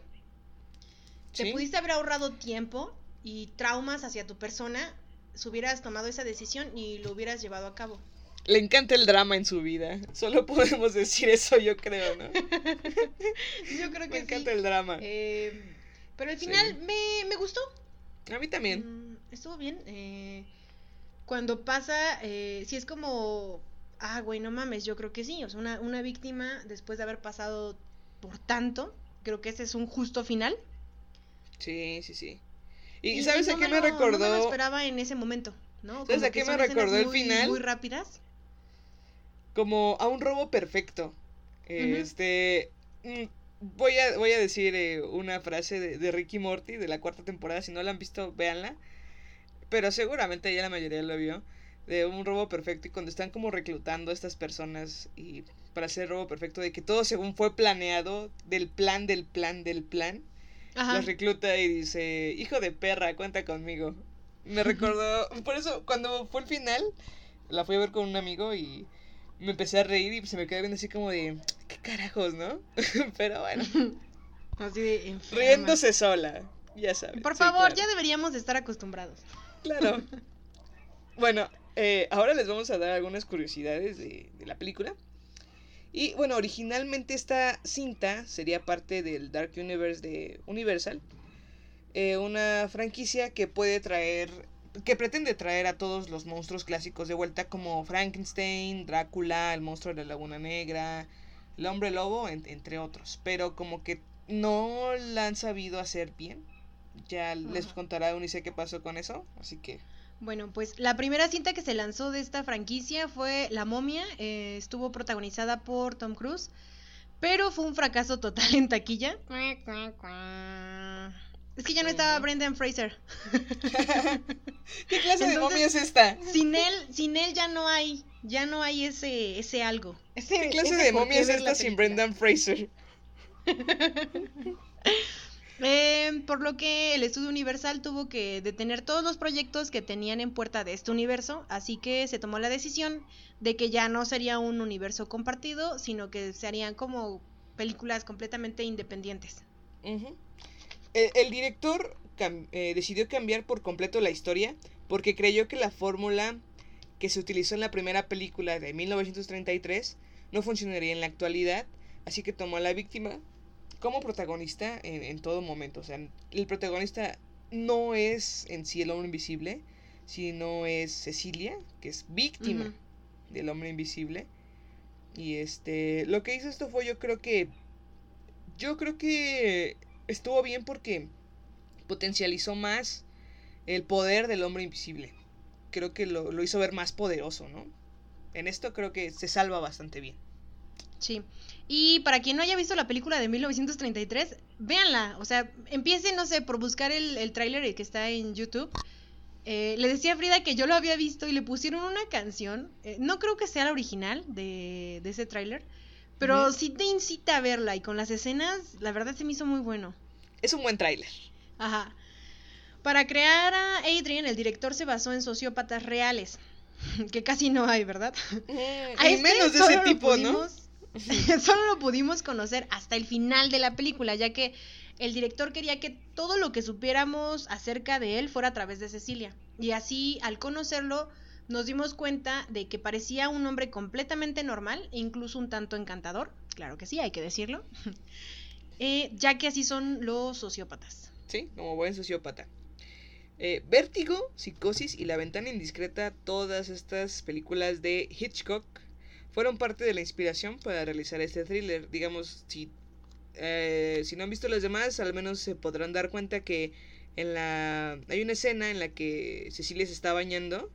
te pudiste haber ahorrado tiempo y traumas hacia tu persona si hubieras tomado esa decisión y lo hubieras llevado a cabo. Le encanta el drama en su vida. Solo podemos decir eso, yo creo, ¿no? Yo creo Me que sí. encanta el drama. Eh, pero al Sí. final me, me gustó. A mí también. Mm, estuvo bien. eh, cuando pasa, eh, si es como, ah, güey, no mames, yo creo que sí, o sea, una, una víctima después de haber pasado por tanto, creo que ese es un justo final. Sí, sí, sí. ¿Y, sabes a no qué me me lo- No me lo recordó? esperaba en ese momento, ¿no? ¿Sabes Como a qué me recordó el muy- final? Muy rápidas. Como a un robo perfecto. Este. mm, Voy a, voy a decir eh, una frase de, de Ricky Morty de la cuarta temporada. Si no la han visto, véanla. Pero seguramente ya la mayoría lo vio. De un robo perfecto. Y cuando están como reclutando a estas personas. Y para hacer el robo perfecto. De que todo según fue planeado. Del plan, del plan, del plan. Ajá. Las recluta y dice: Hijo de perra, cuenta conmigo. Me recordó. Por eso, cuando fue el final. La fui a ver con un amigo y me empecé a reír y se me quedó viendo así como de, ¿qué carajos, no? Pero bueno, Así de enferma. riéndose sola, ya sabes. Por sí, favor, claro. ya deberíamos de estar acostumbrados. Claro. Bueno, eh, ahora les vamos a dar algunas curiosidades de, de la película. Y bueno, originalmente esta cinta sería parte del Dark Universe de Universal. eh, una franquicia que puede traer, que pretende traer a todos los monstruos clásicos de vuelta como Frankenstein, Drácula, el monstruo de la Laguna Negra, el hombre lobo, en- entre otros. Pero como que no la han sabido hacer bien. Ya les Ajá. contará Unice qué pasó con eso. Así que Bueno, pues la primera cinta que se lanzó de esta franquicia fue La momia, eh, estuvo protagonizada por Tom Cruise, pero fue un fracaso total en taquilla. Es que ya no estaba. Brendan Fraser. ¿Qué clase de momia es esta? Sin él, sin él ya no hay, ya no hay ese, ese algo. Ese- ¿Qué clase ese de momia es esta sin. Brendan Fraser? Eh, por lo que el estudio Universal tuvo que detener todos los proyectos que tenían en puerta de este universo, así que se tomó la decisión de que ya no sería un universo compartido, sino que se harían como películas completamente independientes. El, el director cam- eh, decidió cambiar por completo la historia porque creyó que la fórmula que se utilizó en la primera película de 1933 no funcionaría en la actualidad, así que tomó a la víctima como protagonista en, en todo momento. O sea, el protagonista no es en sí el hombre invisible, sino es Cecilia, que es víctima del hombre invisible. Y este, lo que hizo esto fue yo creo que yo creo que estuvo bien porque potencializó más el poder del hombre invisible. Creo que lo, lo hizo ver más poderoso, ¿no? En esto creo que se salva bastante bien. Sí. Y para quien no haya visto la película de 1933, véanla. O sea, empiecen, no sé, por buscar el, el tráiler que está en YouTube. Eh, le decía a Frida que yo lo había visto y le pusieron una canción. eh, no creo que sea la original de, de ese tráiler. Pero sí te incita a verla. Y con las escenas, la verdad se me hizo muy bueno. Es un buen tráiler. Ajá. Para crear a Adrian, el director se basó en sociópatas reales. Que casi no hay, ¿verdad? A este menos de ese tipo, ¿no? solo lo pudimos conocer hasta el final de la película, ya que el director quería que todo lo que supiéramos acerca de él fuera a través de Cecilia. Y así, al conocerlo, nos dimos cuenta de que parecía un hombre completamente normal, incluso un tanto encantador. Claro que sí, hay que decirlo. Eh, ya que así son los sociópatas. Sí, como buen sociópata. Eh, Vértigo, Psicosis y La Ventana Indiscreta, todas estas películas de Hitchcock fueron parte de la inspiración para realizar este thriller. Digamos, si, eh, si no han visto las demás, al menos se podrán dar cuenta que en la hay una escena en la que Cecilia se está bañando.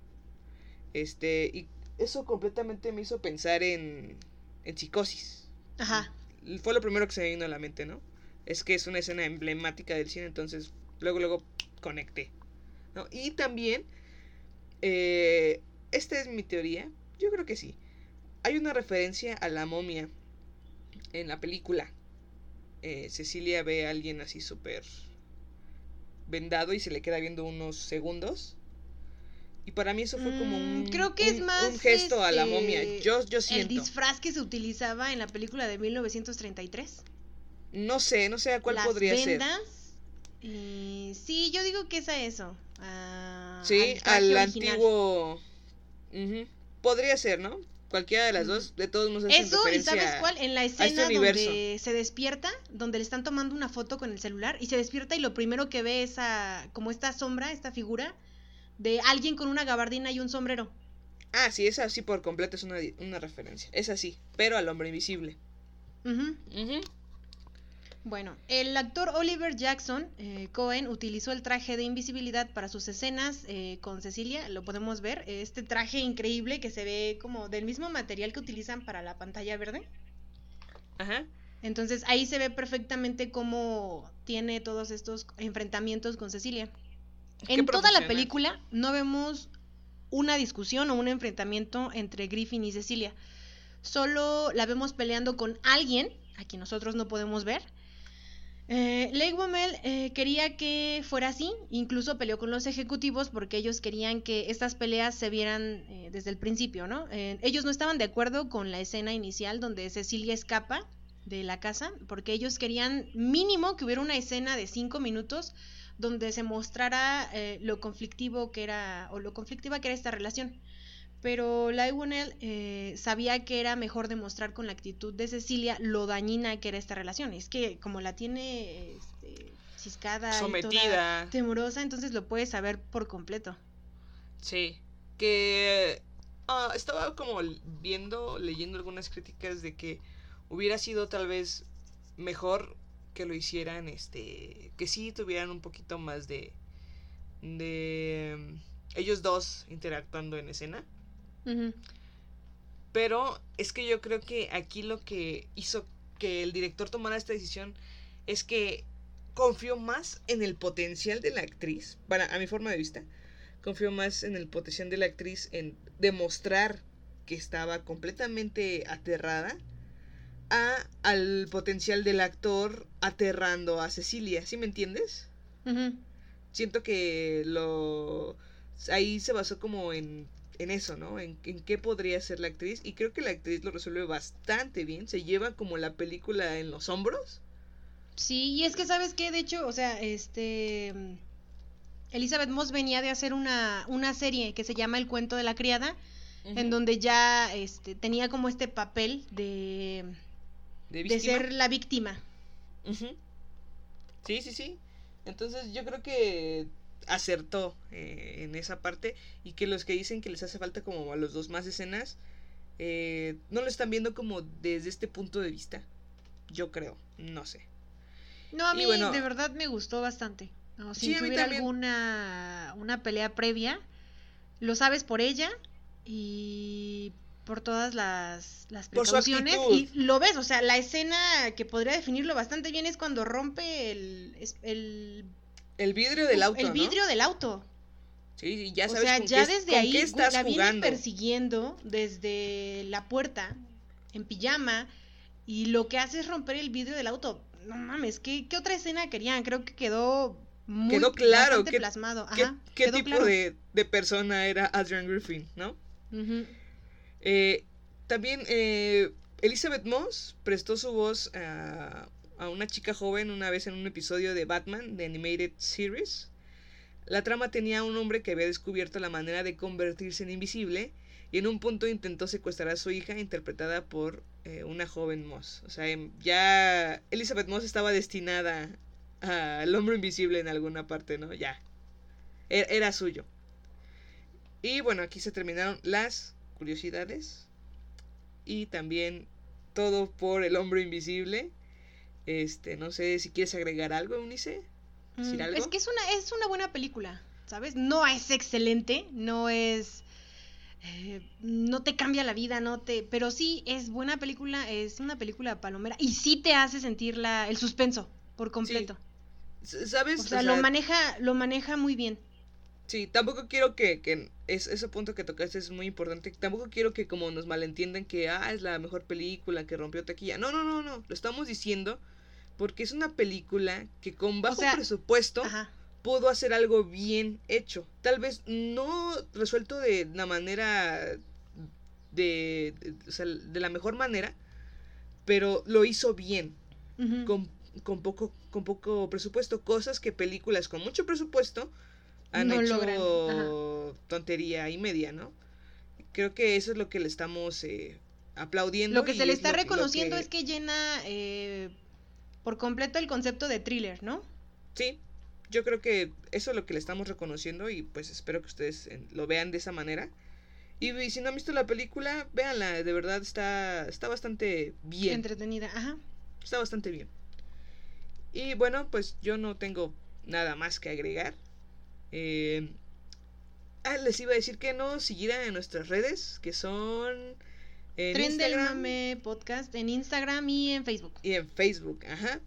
Este, y eso completamente me hizo pensar en, en Psicosis. Ajá. Fue lo primero que se me vino a la mente, ¿no? Es que es una escena emblemática del cine, entonces luego, luego conecté. ¿no? Y también, eh, esta es mi teoría, yo creo que sí. Hay una referencia a la momia en la película. Eh, Cecilia ve a alguien así súper vendado y se le queda viendo unos segundos. Y para mí eso fue como Mm, un, creo que es un- más, un gesto a la este, momia. Yo, yo El siento. disfraz que se utilizaba en la película de 1933. No sé, no sé a cuál las podría ser. vendas. Y sí, yo digo que es a eso. a- Sí, al antiguo. Ujú. Podría ser, ¿no? Cualquiera de las dos, de todos modos Eso, y ¿sabes cuál? En la este escena universo. donde se despierta, donde le están tomando una foto con el celular, y se despierta y lo primero que ve es a, como esta sombra, esta figura de alguien con una gabardina y un sombrero. Ah, sí, esa sí por completo es una, una referencia. Es así, pero al hombre invisible. Bueno, el actor Oliver Jackson eh, Cohen utilizó el traje de invisibilidad para sus escenas eh, con Cecilia, lo podemos ver, este traje increíble que se ve como del mismo material que utilizan para la pantalla verde. Ajá. Entonces ahí se ve perfectamente cómo tiene todos estos enfrentamientos con Cecilia. En toda la película no vemos una discusión o un enfrentamiento entre Griffin y Cecilia. Solo la vemos peleando con alguien, a quien nosotros no podemos ver. Eh, Lake Wamel eh, quería que fuera así, incluso peleó con los ejecutivos porque ellos querían que estas peleas se vieran eh, desde el principio, ¿no? Eh, ellos no estaban de acuerdo con la escena inicial donde Cecilia escapa de la casa, porque ellos querían mínimo que hubiera una escena de cinco minutos donde se mostrara eh, lo conflictivo que era, o lo conflictiva que era esta relación. Pero Lionel eh, sabía que era mejor demostrar con la actitud de Cecilia lo dañina que era esta relación. Es que como la tiene este, ciscada y toda Sometida. temorosa, entonces lo puedes saber por completo. Sí. Que ah, estaba como viendo, leyendo algunas críticas de que hubiera sido tal vez mejor que lo hicieran, este, que sí tuvieran un poquito más de, de ellos dos interactuando en escena. Pero es que yo creo que aquí lo que hizo que el director tomara esta decisión es que confió más en el potencial de la actriz, para a mi forma de vista, confió más en el potencial de la actriz en demostrar que estaba completamente aterrada a al potencial del actor aterrando a Cecilia, ¿sí me entiendes? Siento que lo ahí se basó como en, en eso, ¿no? En, en qué podría ser la actriz y creo que la actriz lo resuelve bastante bien, se lleva como la película en los hombros. Sí, y es que sabes qué, de hecho, o sea, este Elizabeth Moss venía de hacer una, una serie que se llama El cuento de la criada, en donde ya este, tenía como este papel de, de, ser la víctima. Sí, sí, sí. Entonces yo creo que acertó eh, en esa parte y que los que dicen que les hace falta como a los dos más escenas eh, no lo están viendo como desde este punto de vista. Yo creo, no sé. No, a mí bueno- de verdad me gustó bastante. No, Sí, si mí tuviera alguna una pelea previa, lo sabes por ella y por todas las, las precauciones y lo ves, o sea, la escena que podría definirlo bastante bien es cuando rompe el, el, El vidrio del auto. el ¿no? vidrio del auto. Sí, ya o sabes sea, con ya qué, desde con ahí qué estás la persiguiendo desde la puerta en pijama y lo que hace es romper el vidrio del auto. No mames, ¿qué, qué otra escena querían? Creo que quedó muy Quedó claro qué- plasmado. ¿Qué, Ajá, qué quedó tipo claro. de, de persona era Adrian Griffin, no? Ujú. Eh, también eh, Elizabeth Moss prestó su voz a, a una chica joven una vez en un episodio de Batman, de Animated Series. La trama tenía un hombre que había descubierto la manera de convertirse en invisible y en un punto intentó secuestrar a su hija interpretada por eh, una joven Moss. O sea, em, ya Elizabeth Moss estaba destinada al hombre invisible en alguna parte, ¿no? Ya. E- Era suyo. Y bueno, aquí se terminaron las curiosidades. Y también todo por el hombre invisible. Este, no sé si quieres agregar algo, Eunice. ¿Decir Mm, algo? Es que es una, es una buena película, ¿sabes? No es excelente, no es... eh, no te cambia la vida, no te... Pero sí es buena película, es una película palomera y sí te hace sentir la, el suspenso por completo. ¿Sabes? O sea, O lo maneja, lo maneja muy bien. Sí, tampoco quiero que, que es, ese punto que tocaste es muy importante. Tampoco quiero que como nos malentiendan que ah, es la mejor película que rompió taquilla. No, no, no, no. Lo estamos diciendo porque es una película que con bajo sea, presupuesto Ajá. pudo hacer algo bien hecho. Tal vez no resuelto de la manera de, de, o sea, de la mejor manera, pero lo hizo bien con, con poco con poco presupuesto, cosas que películas con mucho presupuesto han No hecho logran, tontería y media, ¿no? Creo que eso es lo que le estamos eh, aplaudiendo. Lo que se le es está lo que- lo reconociendo que- es que llena eh, por completo el concepto de thriller, ¿no? Sí, yo creo que eso es lo que le estamos reconociendo y pues espero que ustedes lo vean de esa manera. Y, y si no han visto la película, véanla, de verdad está, está bastante bien. Entretenida, ajá. Está bastante bien. Y bueno, pues yo no tengo nada más que agregar. Eh, ah, les iba a decir que nos siguieran en nuestras redes, que son en Tren del Instagram Mame Podcast en Instagram y en Facebook. y en Facebook, ajá.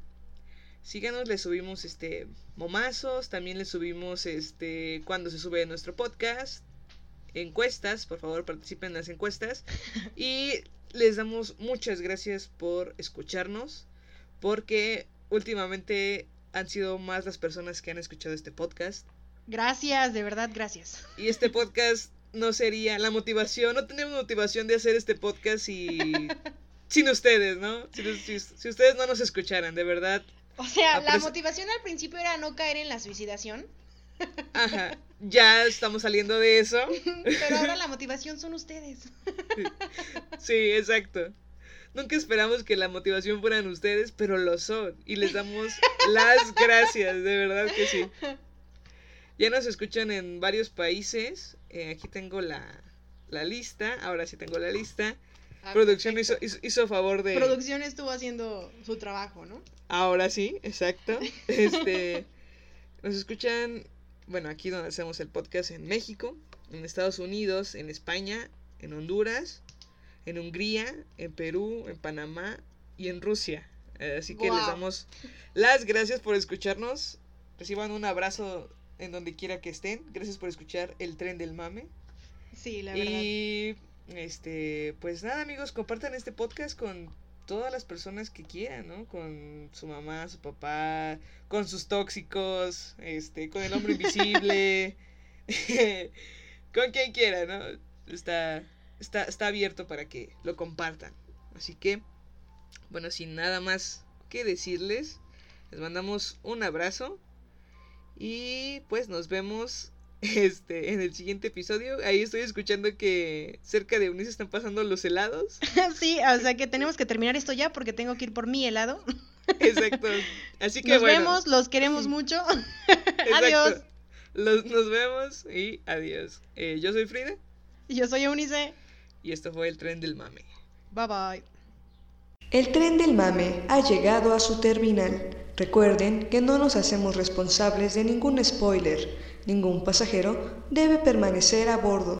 Síganos, les subimos este momazos, también les subimos este cuando se sube nuestro podcast, encuestas, por favor participen en las encuestas y les damos muchas gracias por escucharnos porque últimamente han sido más las personas que han escuchado este podcast Gracias, de verdad, gracias. y este podcast no sería la motivación, no tenemos motivación de hacer este podcast y sin ustedes, ¿no? Si, si- si ustedes no nos escucharan, de verdad, O sea, la motivación al principio era no caer en la suicidación, Ajá, ya estamos saliendo de eso. pero ahora la motivación son ustedes. Sí, exacto. Nunca esperamos que la motivación fueran ustedes, pero lo son. Y les damos las gracias, de verdad que sí. Ya nos escuchan en varios países. Eh, aquí tengo la, la lista. Ahora sí tengo la lista. Ah, Producción hizo, hizo, hizo favor de... Producción estuvo haciendo su trabajo, ¿no? Ahora sí, exacto. Este, nos escuchan, bueno, aquí donde hacemos el podcast en México, en Estados Unidos, en España, en Honduras, en Hungría, en Perú, en Panamá y en Rusia. Así que les damos las gracias por escucharnos. Reciban un abrazo en donde quiera que estén. Gracias por escuchar el tren del mame. Sí, la verdad. Y este, pues nada, amigos, compartan este podcast con todas las personas que quieran, ¿no? Con su mamá, su papá, con sus tóxicos, este, con el hombre invisible, con quien quiera, ¿no? Está, está, está abierto para que lo compartan. Así que, bueno, sin nada más que decirles, les mandamos un abrazo y pues nos vemos este, en el siguiente episodio, ahí estoy escuchando que cerca de Unice están pasando los helados. sí, o sea que tenemos que terminar esto ya porque tengo que ir por mi helado. Exacto. Así que Nos bueno. vemos, los queremos mucho. adiós. Los- nos vemos y adiós. Eh, yo soy Frida Yo soy Eunice. y esto fue el tren del mame. Bye bye. El tren del mame ha llegado a su terminal. Recuerden que no nos hacemos responsables de ningún spoiler. Ningún pasajero debe permanecer a bordo.